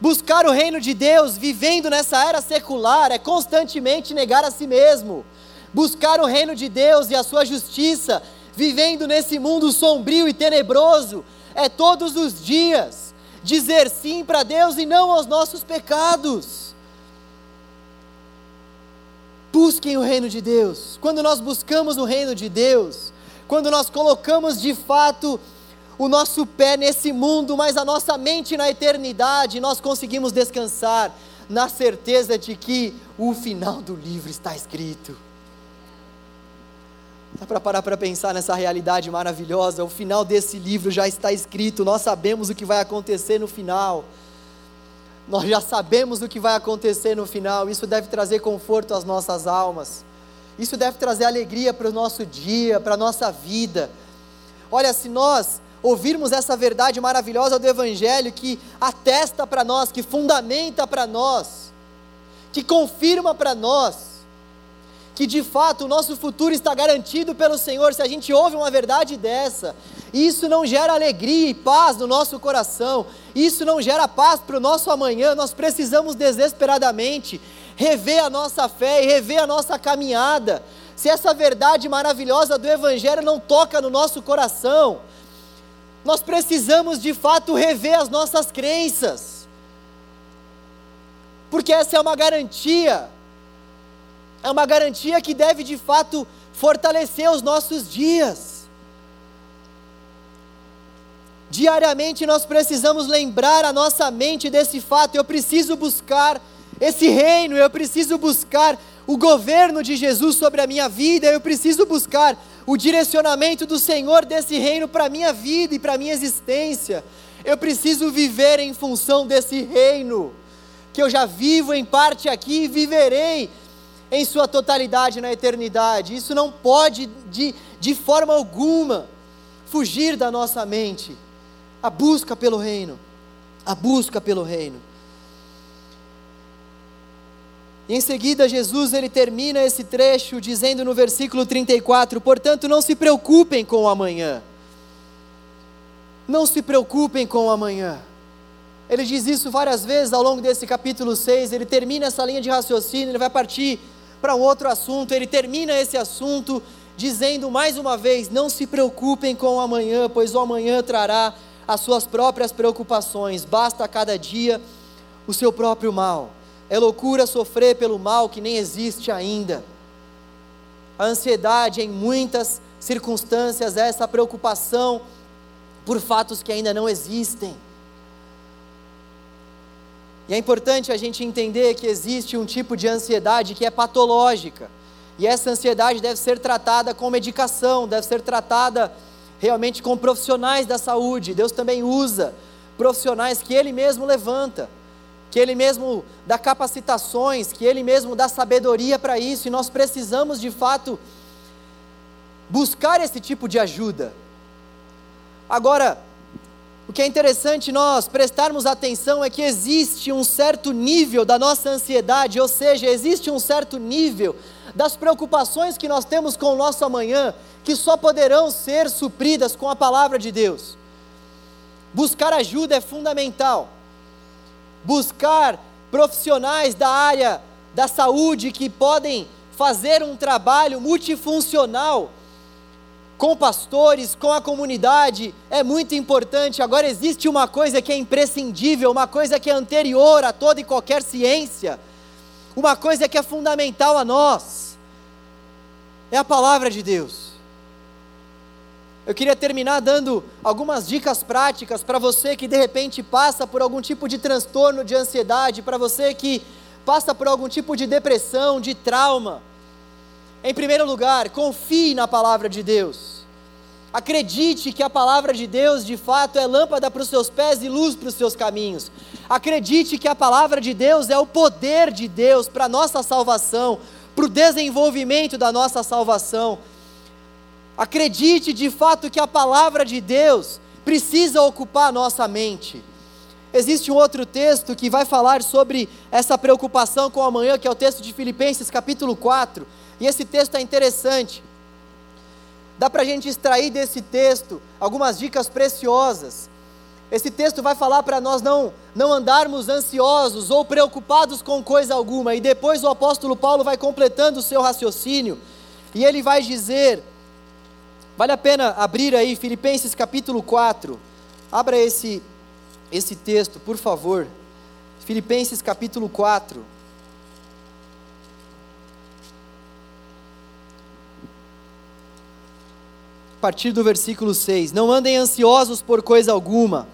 Buscar o reino de Deus vivendo nessa era secular é constantemente negar a si mesmo. Buscar o reino de Deus e a sua justiça vivendo nesse mundo sombrio e tenebroso é todos os dias dizer sim para Deus e não aos nossos pecados. Busquem o reino de Deus. Quando nós buscamos o reino de Deus, quando nós colocamos de fato o nosso pé nesse mundo, mas a nossa mente na eternidade, nós conseguimos descansar na certeza de que o final do livro está escrito. Dá para parar para pensar nessa realidade maravilhosa? O final desse livro já está escrito, nós sabemos o que vai acontecer no final. Nós já sabemos o que vai acontecer no final, isso deve trazer conforto às nossas almas, isso deve trazer alegria para o nosso dia, para a nossa vida. Olha, se nós ouvirmos essa verdade maravilhosa do Evangelho que atesta para nós, que fundamenta para nós, que confirma para nós que de fato o nosso futuro está garantido pelo Senhor se a gente ouve uma verdade dessa. Isso não gera alegria e paz no nosso coração, isso não gera paz para o nosso amanhã. Nós precisamos desesperadamente rever a nossa fé e rever a nossa caminhada. Se essa verdade maravilhosa do Evangelho não toca no nosso coração, nós precisamos de fato rever as nossas crenças, porque essa é uma garantia, é uma garantia que deve de fato fortalecer os nossos dias. Diariamente nós precisamos lembrar a nossa mente desse fato. Eu preciso buscar esse reino, eu preciso buscar o governo de Jesus sobre a minha vida, eu preciso buscar o direcionamento do Senhor desse reino para a minha vida e para a minha existência. Eu preciso viver em função desse reino, que eu já vivo em parte aqui e viverei em sua totalidade na eternidade. Isso não pode, de, de forma alguma, fugir da nossa mente. A busca pelo reino, a busca pelo reino. E em seguida, Jesus ele termina esse trecho dizendo no versículo 34: Portanto, não se preocupem com o amanhã. Não se preocupem com o amanhã. Ele diz isso várias vezes ao longo desse capítulo 6. Ele termina essa linha de raciocínio, ele vai partir para um outro assunto. Ele termina esse assunto dizendo mais uma vez: Não se preocupem com o amanhã, pois o amanhã trará as suas próprias preocupações. Basta a cada dia o seu próprio mal. É loucura sofrer pelo mal que nem existe ainda. A ansiedade, em muitas circunstâncias, é essa preocupação por fatos que ainda não existem. E é importante a gente entender que existe um tipo de ansiedade que é patológica. E essa ansiedade deve ser tratada com medicação, deve ser tratada realmente com profissionais da saúde. Deus também usa profissionais que Ele mesmo levanta que Ele mesmo dá capacitações, que Ele mesmo dá sabedoria para isso, e nós precisamos de fato buscar esse tipo de ajuda. Agora, o que é interessante nós prestarmos atenção é que existe um certo nível da nossa ansiedade, ou seja, existe um certo nível das preocupações que nós temos com o nosso amanhã, que só poderão ser supridas com a palavra de Deus. Buscar ajuda é fundamental buscar profissionais da área da saúde que podem fazer um trabalho multifuncional com pastores, com a comunidade, é muito importante. Agora, existe uma coisa que é imprescindível, uma coisa que é anterior a toda e qualquer ciência, uma coisa que é fundamental a nós: é a palavra de Deus. Eu queria terminar dando algumas dicas práticas para você que de repente passa por algum tipo de transtorno de ansiedade, para você que passa por algum tipo de depressão, de trauma. Em primeiro lugar, confie na palavra de Deus. Acredite que a palavra de Deus de fato é lâmpada para os seus pés e luz para os seus caminhos. Acredite que a palavra de Deus é o poder de Deus para a nossa salvação, para o desenvolvimento da nossa salvação. Acredite de fato que a palavra de Deus precisa ocupar a nossa mente. Existe um outro texto que vai falar sobre essa preocupação com amanhã, que é o texto de Filipenses, capítulo 4. E esse texto é interessante. Dá para a gente extrair desse texto algumas dicas preciosas. Esse texto vai falar para nós não, não andarmos ansiosos ou preocupados com coisa alguma. E depois o apóstolo Paulo vai completando o seu raciocínio. E ele vai dizer Vale a pena abrir aí Filipenses capítulo 4. Abra esse, esse texto, por favor. Filipenses capítulo 4. A partir do versículo 6. Não andem ansiosos por coisa alguma,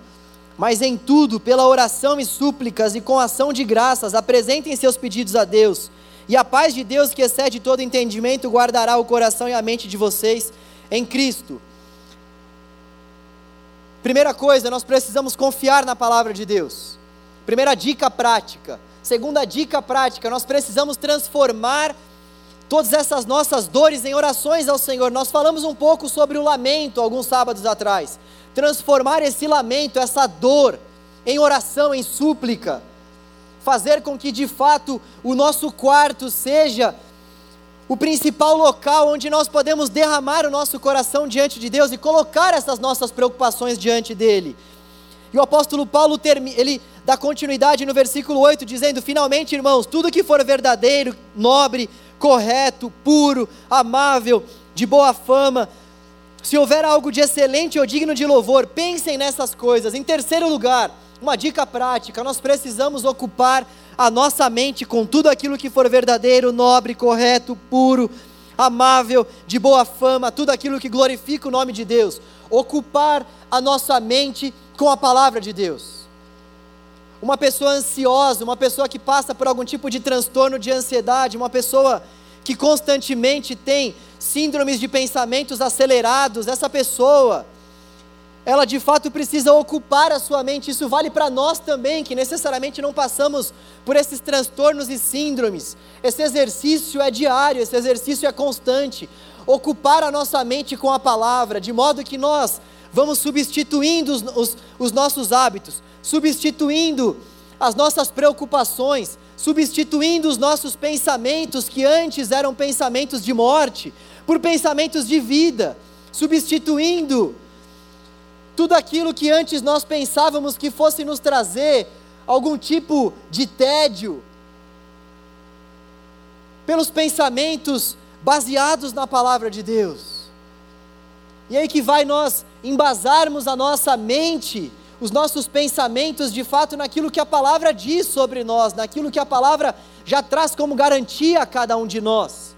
mas em tudo, pela oração e súplicas e com ação de graças, apresentem seus pedidos a Deus. E a paz de Deus, que excede todo entendimento, guardará o coração e a mente de vocês em Cristo. Primeira coisa, nós precisamos confiar na palavra de Deus. Primeira dica prática. Segunda dica prática, nós precisamos transformar todas essas nossas dores em orações ao Senhor. Nós falamos um pouco sobre o lamento alguns sábados atrás. Transformar esse lamento, essa dor, em oração, em súplica. Fazer com que de fato o nosso quarto seja o principal local onde nós podemos derramar o nosso coração diante de Deus e colocar essas nossas preocupações diante dele. E o apóstolo Paulo ele dá continuidade no versículo 8, dizendo: Finalmente, irmãos, tudo que for verdadeiro, nobre, correto, puro, amável, de boa fama, se houver algo de excelente ou digno de louvor, pensem nessas coisas. Em terceiro lugar, uma dica prática: nós precisamos ocupar a nossa mente com tudo aquilo que for verdadeiro, nobre, correto, puro, amável, de boa fama, tudo aquilo que glorifica o nome de Deus. Ocupar a nossa mente com a palavra de Deus. Uma pessoa ansiosa, uma pessoa que passa por algum tipo de transtorno de ansiedade, uma pessoa que constantemente tem síndromes de pensamentos acelerados, essa pessoa ela de fato precisa ocupar a sua mente. Isso vale para nós também, que necessariamente não passamos por esses transtornos e síndromes. Esse exercício é diário, esse exercício é constante. Ocupar a nossa mente com a palavra, de modo que nós vamos substituindo os, os, os nossos hábitos, substituindo as nossas preocupações, substituindo os nossos pensamentos, que antes eram pensamentos de morte, por pensamentos de vida, substituindo tudo aquilo que antes nós pensávamos que fosse nos trazer algum tipo de tédio, pelos pensamentos baseados na palavra de Deus. E aí que vai nós embasarmos a nossa mente, os nossos pensamentos de fato naquilo que a palavra diz sobre nós, naquilo que a palavra já traz como garantia a cada um de nós.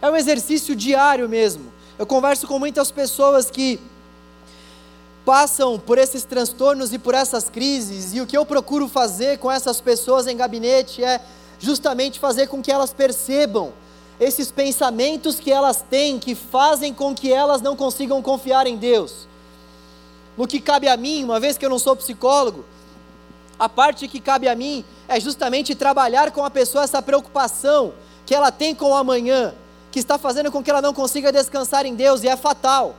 É um exercício diário mesmo. Eu converso com muitas pessoas que passam por esses transtornos e por essas crises, e o que eu procuro fazer com essas pessoas em gabinete é justamente fazer com que elas percebam esses pensamentos que elas têm que fazem com que elas não consigam confiar em Deus. No que cabe a mim, uma vez que eu não sou psicólogo, a parte que cabe a mim é justamente trabalhar com a pessoa essa preocupação que ela tem com o amanhã, que está fazendo com que ela não consiga descansar em Deus, e é fatal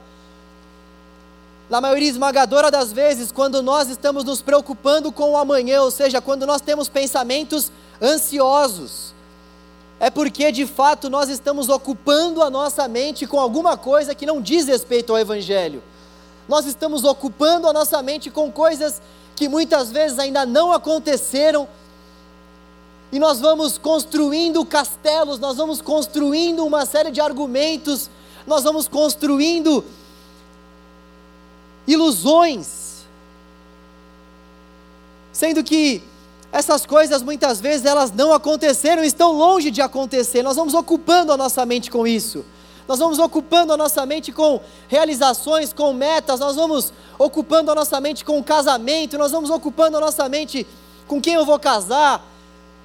na maioria esmagadora das vezes, quando nós estamos nos preocupando com o amanhã, ou seja, quando nós temos pensamentos ansiosos, é porque de fato nós estamos ocupando a nossa mente com alguma coisa que não diz respeito ao Evangelho. Nós estamos ocupando a nossa mente com coisas que muitas vezes ainda não aconteceram, e nós vamos construindo castelos, nós vamos construindo uma série de argumentos, nós vamos construindo ilusões. Sendo que essas coisas muitas vezes elas não aconteceram, estão longe de acontecer. Nós vamos ocupando a nossa mente com isso. Nós vamos ocupando a nossa mente com realizações, com metas, nós vamos ocupando a nossa mente com casamento, nós vamos ocupando a nossa mente com quem eu vou casar,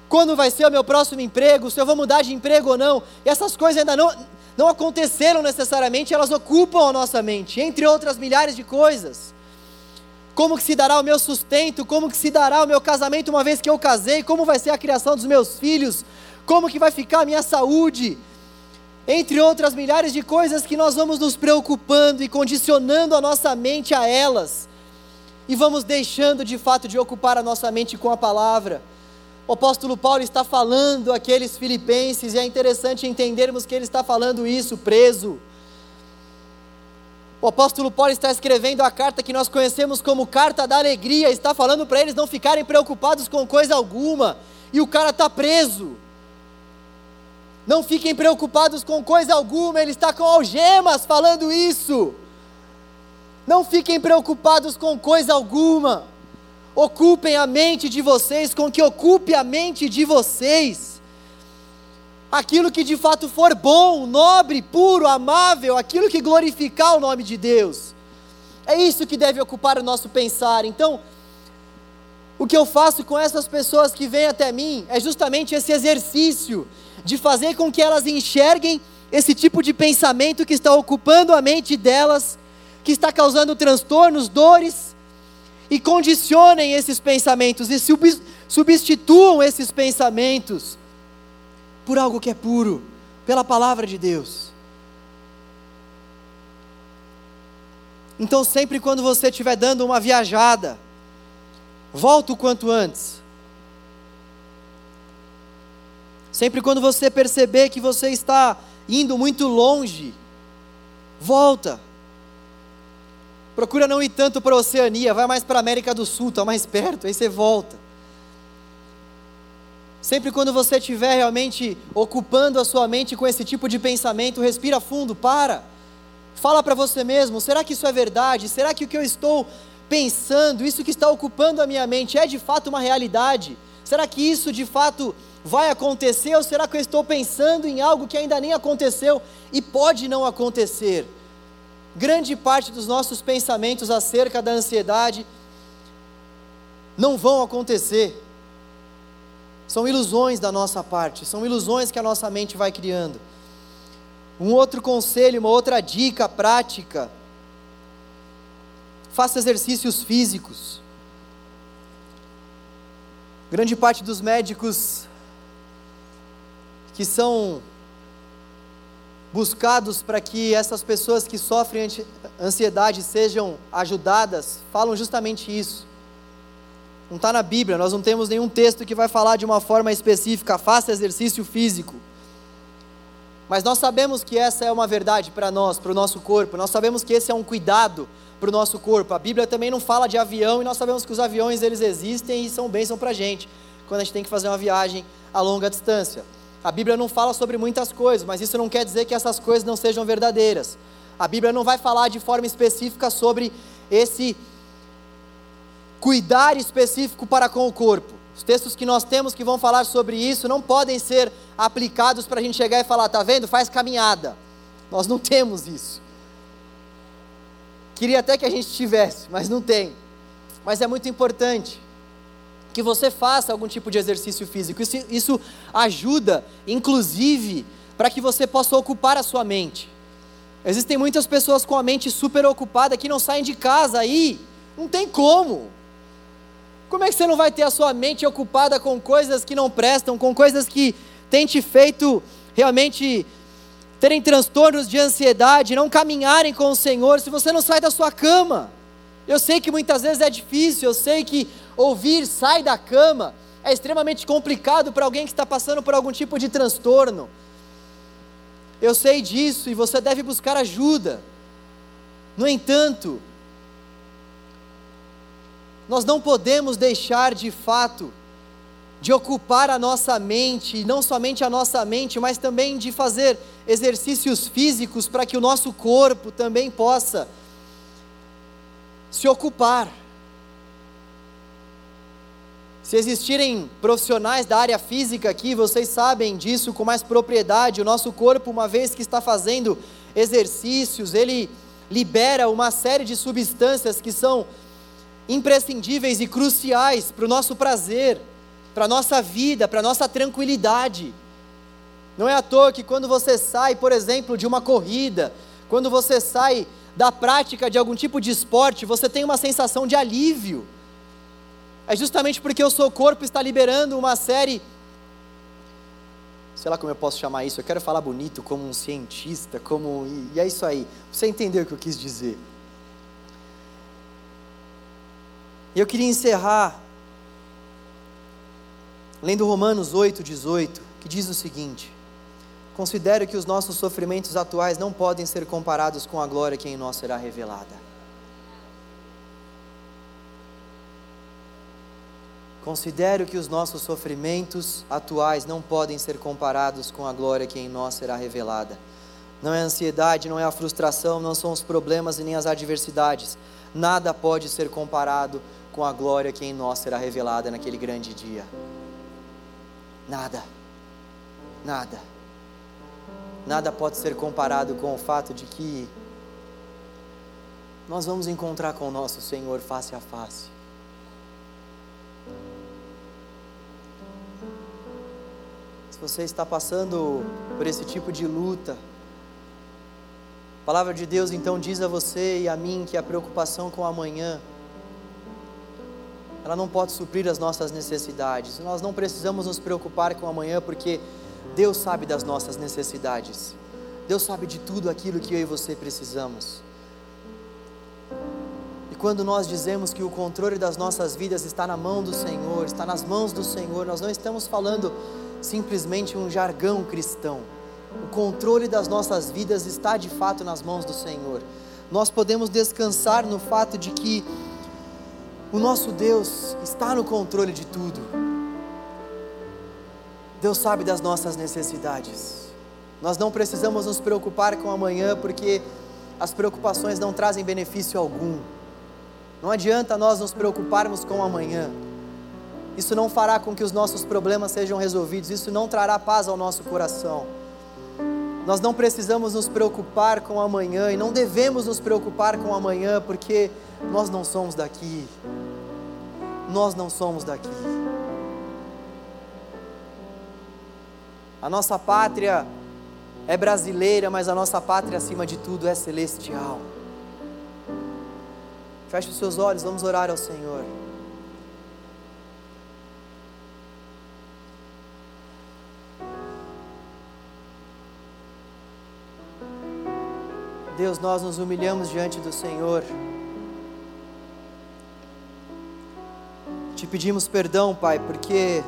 quando vai ser o meu próximo emprego, se eu vou mudar de emprego ou não. E essas coisas ainda não, não aconteceram necessariamente, elas ocupam a nossa mente, entre outras milhares de coisas. Como que se dará o meu sustento? Como que se dará o meu casamento uma vez que eu casei? Como vai ser a criação dos meus filhos? Como que vai ficar a minha saúde? Entre outras milhares de coisas que nós vamos nos preocupando e condicionando a nossa mente a elas. E vamos deixando de fato de ocupar a nossa mente com a palavra. O apóstolo Paulo está falando aqueles filipenses, e é interessante entendermos que ele está falando isso preso. O apóstolo Paulo está escrevendo a carta que nós conhecemos como carta da alegria, está falando para eles não ficarem preocupados com coisa alguma, e o cara está preso. Não fiquem preocupados com coisa alguma, ele está com algemas falando isso. Não fiquem preocupados com coisa alguma ocupem a mente de vocês, com que ocupe a mente de vocês aquilo que de fato for bom, nobre, puro, amável, aquilo que glorificar o nome de Deus. É isso que deve ocupar o nosso pensar. Então, o que eu faço com essas pessoas que vêm até mim é justamente esse exercício de fazer com que elas enxerguem esse tipo de pensamento que está ocupando a mente delas, que está causando transtornos, dores, e condicionem esses pensamentos e substituam esses pensamentos por algo que é puro, pela palavra de Deus. Então, sempre quando você estiver dando uma viajada, volta o quanto antes. Sempre quando você perceber que você está indo muito longe, volta. Procura não ir tanto para a Oceania, vai mais para a América do Sul, está mais perto, aí você volta. Sempre quando você estiver realmente ocupando a sua mente com esse tipo de pensamento, respira fundo, para. Fala para você mesmo: será que isso é verdade? Será que o que eu estou pensando, isso que está ocupando a minha mente, é de fato uma realidade? Será que isso de fato vai acontecer? Ou será que eu estou pensando em algo que ainda nem aconteceu e pode não acontecer? Grande parte dos nossos pensamentos acerca da ansiedade não vão acontecer. São ilusões da nossa parte, são ilusões que a nossa mente vai criando. Um outro conselho, uma outra dica prática: faça exercícios físicos. Grande parte dos médicos que são buscados para que essas pessoas que sofrem ansiedade sejam ajudadas, falam justamente isso. Não está na Bíblia, nós não temos nenhum texto que vai falar de uma forma específica, faça exercício físico. Mas nós sabemos que essa é uma verdade para nós, para o nosso corpo, nós sabemos que esse é um cuidado para o nosso corpo. A Bíblia também não fala de avião e nós sabemos que os aviões eles existem e são bênção para a gente, quando a gente tem que fazer uma viagem a longa distância. A Bíblia não fala sobre muitas coisas, mas isso não quer dizer que essas coisas não sejam verdadeiras. A Bíblia não vai falar de forma específica sobre esse cuidar específico para com o corpo. Os textos que nós temos que vão falar sobre isso não podem ser aplicados para a gente chegar e falar, tá vendo? Faz caminhada. Nós não [LAUGHS] temos isso. Queria até que a gente tivesse, mas não tem. Mas é muito importante que você faça algum tipo de exercício físico. Isso, isso ajuda, inclusive, para que você possa ocupar a sua mente. Existem muitas pessoas com a mente super ocupada que não saem de casa aí. Não tem como. Como é que você não vai ter a sua mente ocupada com coisas que não prestam, com coisas que têm te feito realmente terem transtornos de ansiedade, não caminharem com o Senhor, se você não sai da sua cama? Eu sei que muitas vezes é difícil, eu sei que ouvir sai da cama é extremamente complicado para alguém que está passando por algum tipo de transtorno. Eu sei disso e você deve buscar ajuda. No entanto, nós não podemos deixar de fato de ocupar a nossa mente, não somente a nossa mente, mas também de fazer exercícios físicos para que o nosso corpo também possa se ocupar. Se existirem profissionais da área física aqui, vocês sabem disso com mais propriedade. O nosso corpo, uma vez que está fazendo exercícios, ele libera uma série de substâncias que são imprescindíveis e cruciais para o nosso prazer, para a nossa vida, para a nossa tranquilidade. Não é à toa que quando você sai, por exemplo, de uma corrida, quando você sai da prática de algum tipo de esporte, você tem uma sensação de alívio. É justamente porque o seu corpo está liberando uma série. Sei lá como eu posso chamar isso, eu quero falar bonito como um cientista, como. E é isso aí. Você entendeu o que eu quis dizer. E eu queria encerrar lendo Romanos 8, 18, que diz o seguinte: Considero que os nossos sofrimentos atuais não podem ser comparados com a glória que em nós será revelada. Considero que os nossos sofrimentos atuais não podem ser comparados com a glória que em nós será revelada. Não é a ansiedade, não é a frustração, não são os problemas e nem as adversidades. Nada pode ser comparado com a glória que em nós será revelada naquele grande dia. Nada, nada, nada pode ser comparado com o fato de que nós vamos encontrar com o nosso Senhor face a face. Se você está passando por esse tipo de luta, a palavra de Deus então diz a você e a mim que a preocupação com amanhã ela não pode suprir as nossas necessidades. Nós não precisamos nos preocupar com amanhã, porque Deus sabe das nossas necessidades. Deus sabe de tudo aquilo que eu e você precisamos. E quando nós dizemos que o controle das nossas vidas está na mão do Senhor, está nas mãos do Senhor, nós não estamos falando simplesmente um jargão cristão. O controle das nossas vidas está de fato nas mãos do Senhor. Nós podemos descansar no fato de que o nosso Deus está no controle de tudo. Deus sabe das nossas necessidades. Nós não precisamos nos preocupar com amanhã, porque as preocupações não trazem benefício algum. Não adianta nós nos preocuparmos com amanhã. Isso não fará com que os nossos problemas sejam resolvidos, isso não trará paz ao nosso coração. Nós não precisamos nos preocupar com amanhã e não devemos nos preocupar com amanhã, porque nós não somos daqui. Nós não somos daqui. A nossa pátria é brasileira, mas a nossa pátria, acima de tudo, é celestial. Feche os seus olhos, vamos orar ao Senhor. Deus, nós nos humilhamos diante do Senhor. Te pedimos perdão, Pai, porque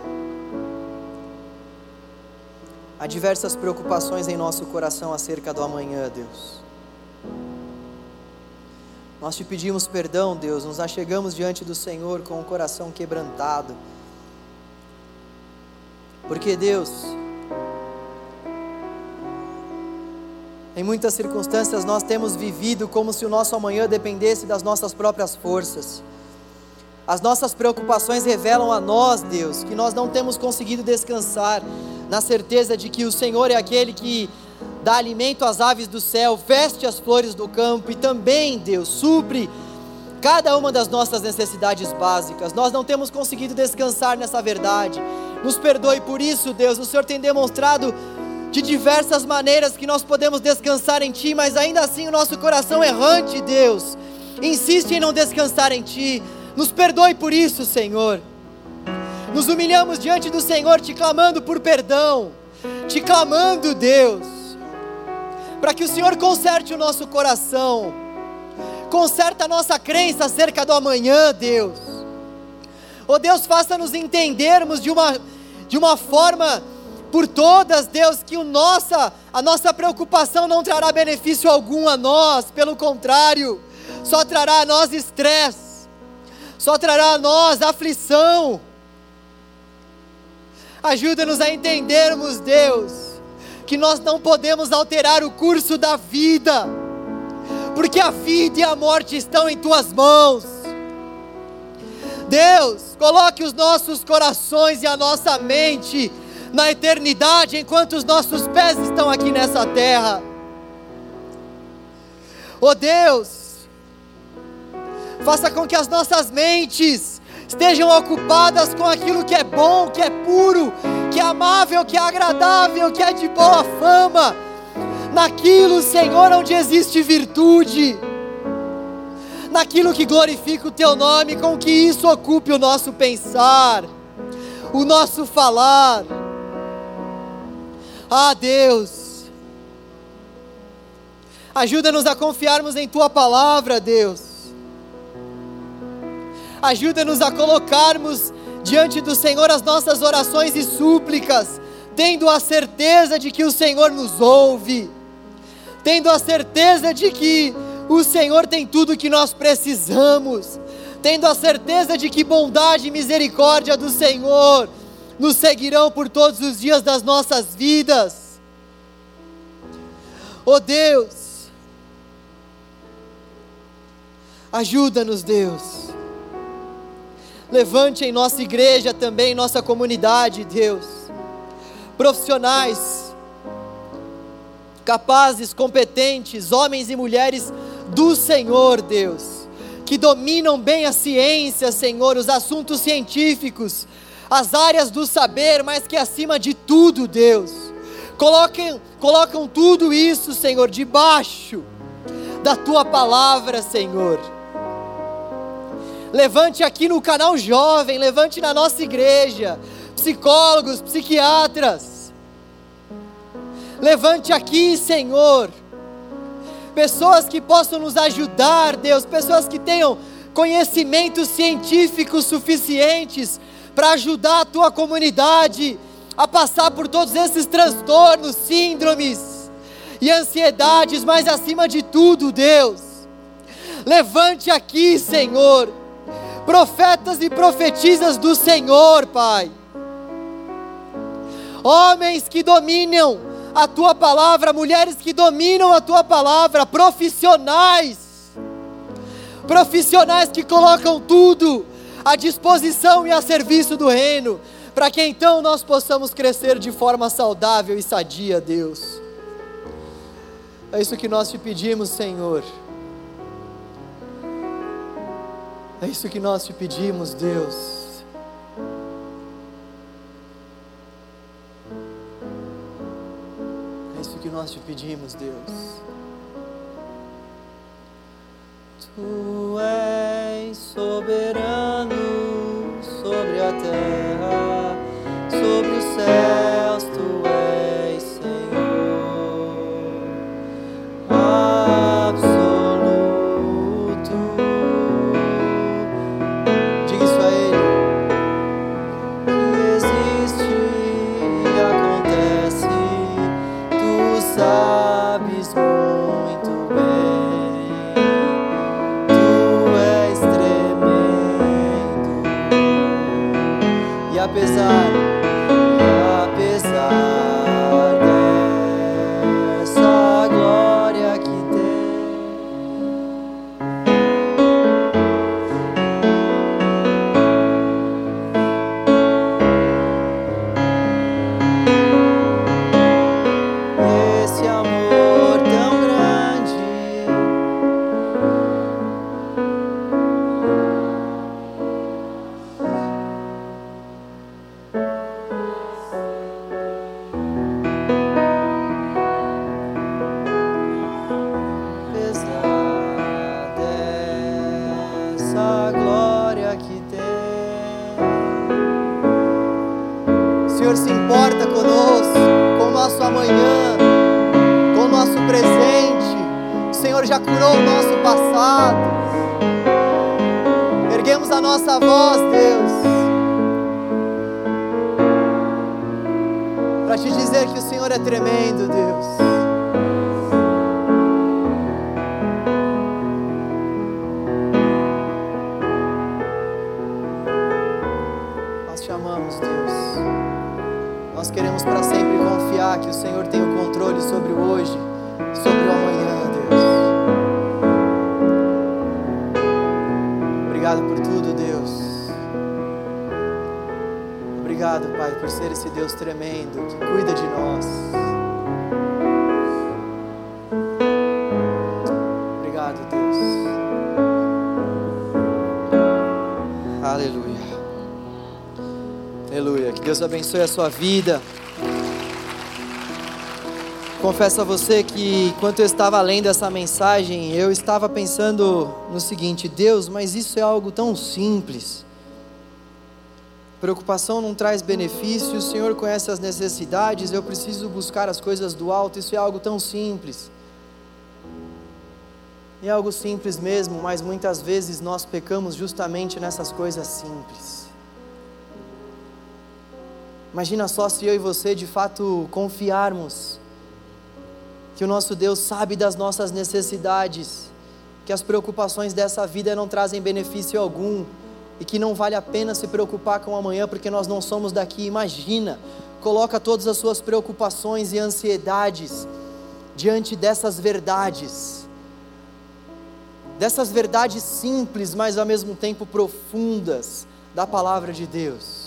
Há diversas preocupações em nosso coração acerca do amanhã, Deus. Nós te pedimos perdão, Deus, nos achegamos diante do Senhor com o coração quebrantado. Porque, Deus, em muitas circunstâncias nós temos vivido como se o nosso amanhã dependesse das nossas próprias forças. As nossas preocupações revelam a nós, Deus, que nós não temos conseguido descansar na certeza de que o Senhor é aquele que dá alimento às aves do céu, veste as flores do campo e também, Deus, supre cada uma das nossas necessidades básicas. Nós não temos conseguido descansar nessa verdade. Nos perdoe por isso, Deus. O Senhor tem demonstrado de diversas maneiras que nós podemos descansar em Ti, mas ainda assim o nosso coração errante, Deus, insiste em não descansar em Ti. Nos perdoe por isso, Senhor. Nos humilhamos diante do Senhor, te clamando por perdão, te clamando, Deus, para que o Senhor conserte o nosso coração, conserta a nossa crença acerca do amanhã, Deus. Oh Deus, faça-nos entendermos de uma, de uma forma por todas, Deus, que o nossa, a nossa preocupação não trará benefício algum a nós, pelo contrário, só trará a nós estresse, só trará a nós aflição, Ajuda-nos a entendermos, Deus, que nós não podemos alterar o curso da vida, porque a vida e a morte estão em tuas mãos. Deus, coloque os nossos corações e a nossa mente na eternidade enquanto os nossos pés estão aqui nessa terra. Oh Deus, faça com que as nossas mentes estejam ocupadas com aquilo que é bom, que é puro, que é amável, que é agradável, que é de boa fama, naquilo, Senhor, onde existe virtude, naquilo que glorifica o Teu nome, com que isso ocupe o nosso pensar, o nosso falar. Ah, Deus, ajuda-nos a confiarmos em Tua palavra, Deus Ajuda-nos a colocarmos diante do Senhor as nossas orações e súplicas, tendo a certeza de que o Senhor nos ouve, tendo a certeza de que o Senhor tem tudo o que nós precisamos, tendo a certeza de que bondade e misericórdia do Senhor nos seguirão por todos os dias das nossas vidas. Oh Deus, ajuda-nos, Deus Levante em nossa igreja também, em nossa comunidade, Deus, profissionais, capazes, competentes, homens e mulheres do Senhor, Deus, que dominam bem a ciência, Senhor, os assuntos científicos, as áreas do saber, mas que acima de tudo, Deus, coloquem, colocam tudo isso, Senhor, debaixo da tua palavra, Senhor Levante aqui no canal Jovem, levante na nossa igreja, psicólogos, psiquiatras, Levante aqui, Senhor, pessoas que possam nos ajudar, Deus, pessoas que tenham conhecimentos científicos suficientes para ajudar a tua comunidade a passar por todos esses transtornos, síndromes e ansiedades, mas acima de tudo, Deus, levante aqui, Senhor, profetas e profetisas do Senhor, Pai, homens que dominam a tua palavra, mulheres que dominam a tua palavra, profissionais, profissionais que colocam tudo à disposição e a serviço do reino, para que então nós possamos crescer de forma saudável e sadia, Deus. É isso que nós te pedimos, Senhor. É isso que nós te pedimos, Deus. É isso que nós te pedimos, Deus. Tu és soberano sobre a terra, abençoe a sua vida. Confesso a você que enquanto eu estava lendo essa mensagem, eu estava pensando no seguinte: Deus, mas isso é algo tão simples. Preocupação não traz benefício, o Senhor conhece as necessidades, eu preciso buscar as coisas do alto, isso é algo tão simples. É algo simples mesmo, mas muitas vezes nós pecamos justamente nessas coisas simples. Imagina só se eu e você de fato confiarmos que o nosso Deus sabe das nossas necessidades, que as preocupações dessa vida não trazem benefício algum e que não vale a pena se preocupar com amanhã porque nós não somos daqui. Imagina, coloca todas as suas preocupações e ansiedades diante dessas verdades. Dessas verdades simples, mas ao mesmo tempo profundas da palavra de Deus.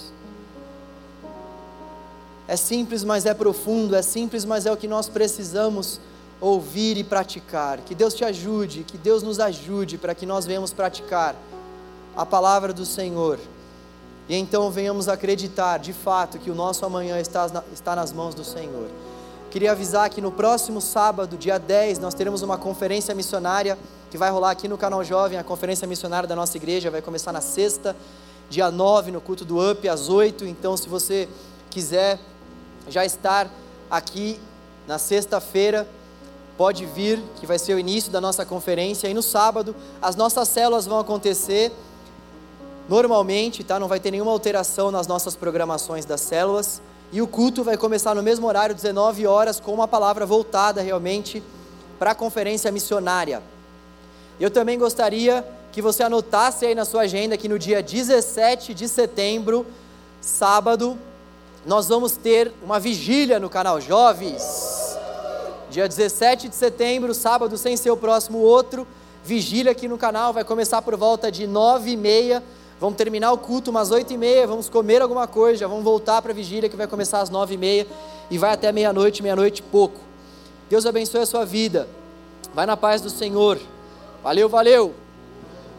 É simples, mas é profundo, é simples, mas é o que nós precisamos ouvir e praticar. Que Deus te ajude, que Deus nos ajude para que nós venhamos praticar a palavra do Senhor. E então venhamos acreditar de fato que o nosso amanhã está, está nas mãos do Senhor. Queria avisar que no próximo sábado, dia 10, nós teremos uma conferência missionária que vai rolar aqui no canal Jovem, a conferência missionária da nossa igreja, vai começar na sexta, dia 9, no culto do UP, às 8. Então, se você quiser já estar aqui Na sexta-feira, pode vir, que vai ser o início da nossa conferência. E no sábado, as nossas células vão acontecer normalmente, tá? Não vai ter nenhuma alteração nas nossas programações das células. E o culto vai começar no mesmo horário, 19 horas, com uma palavra voltada realmente para a conferência missionária. Eu também gostaria que você anotasse aí na sua agenda que no dia 17 de setembro, sábado, nós vamos ter uma vigília no canal Jovens. Dia 17 de setembro, sábado, sem ser o próximo outro, vigília aqui no canal, vai começar por volta de nove e meia, vamos terminar o culto umas oito e meia, vamos comer alguma coisa, já vamos voltar para a vigília que vai começar às nove e meia e vai até meia-noite, meia-noite pouco. Deus abençoe a sua vida, vai na paz do Senhor, valeu, valeu!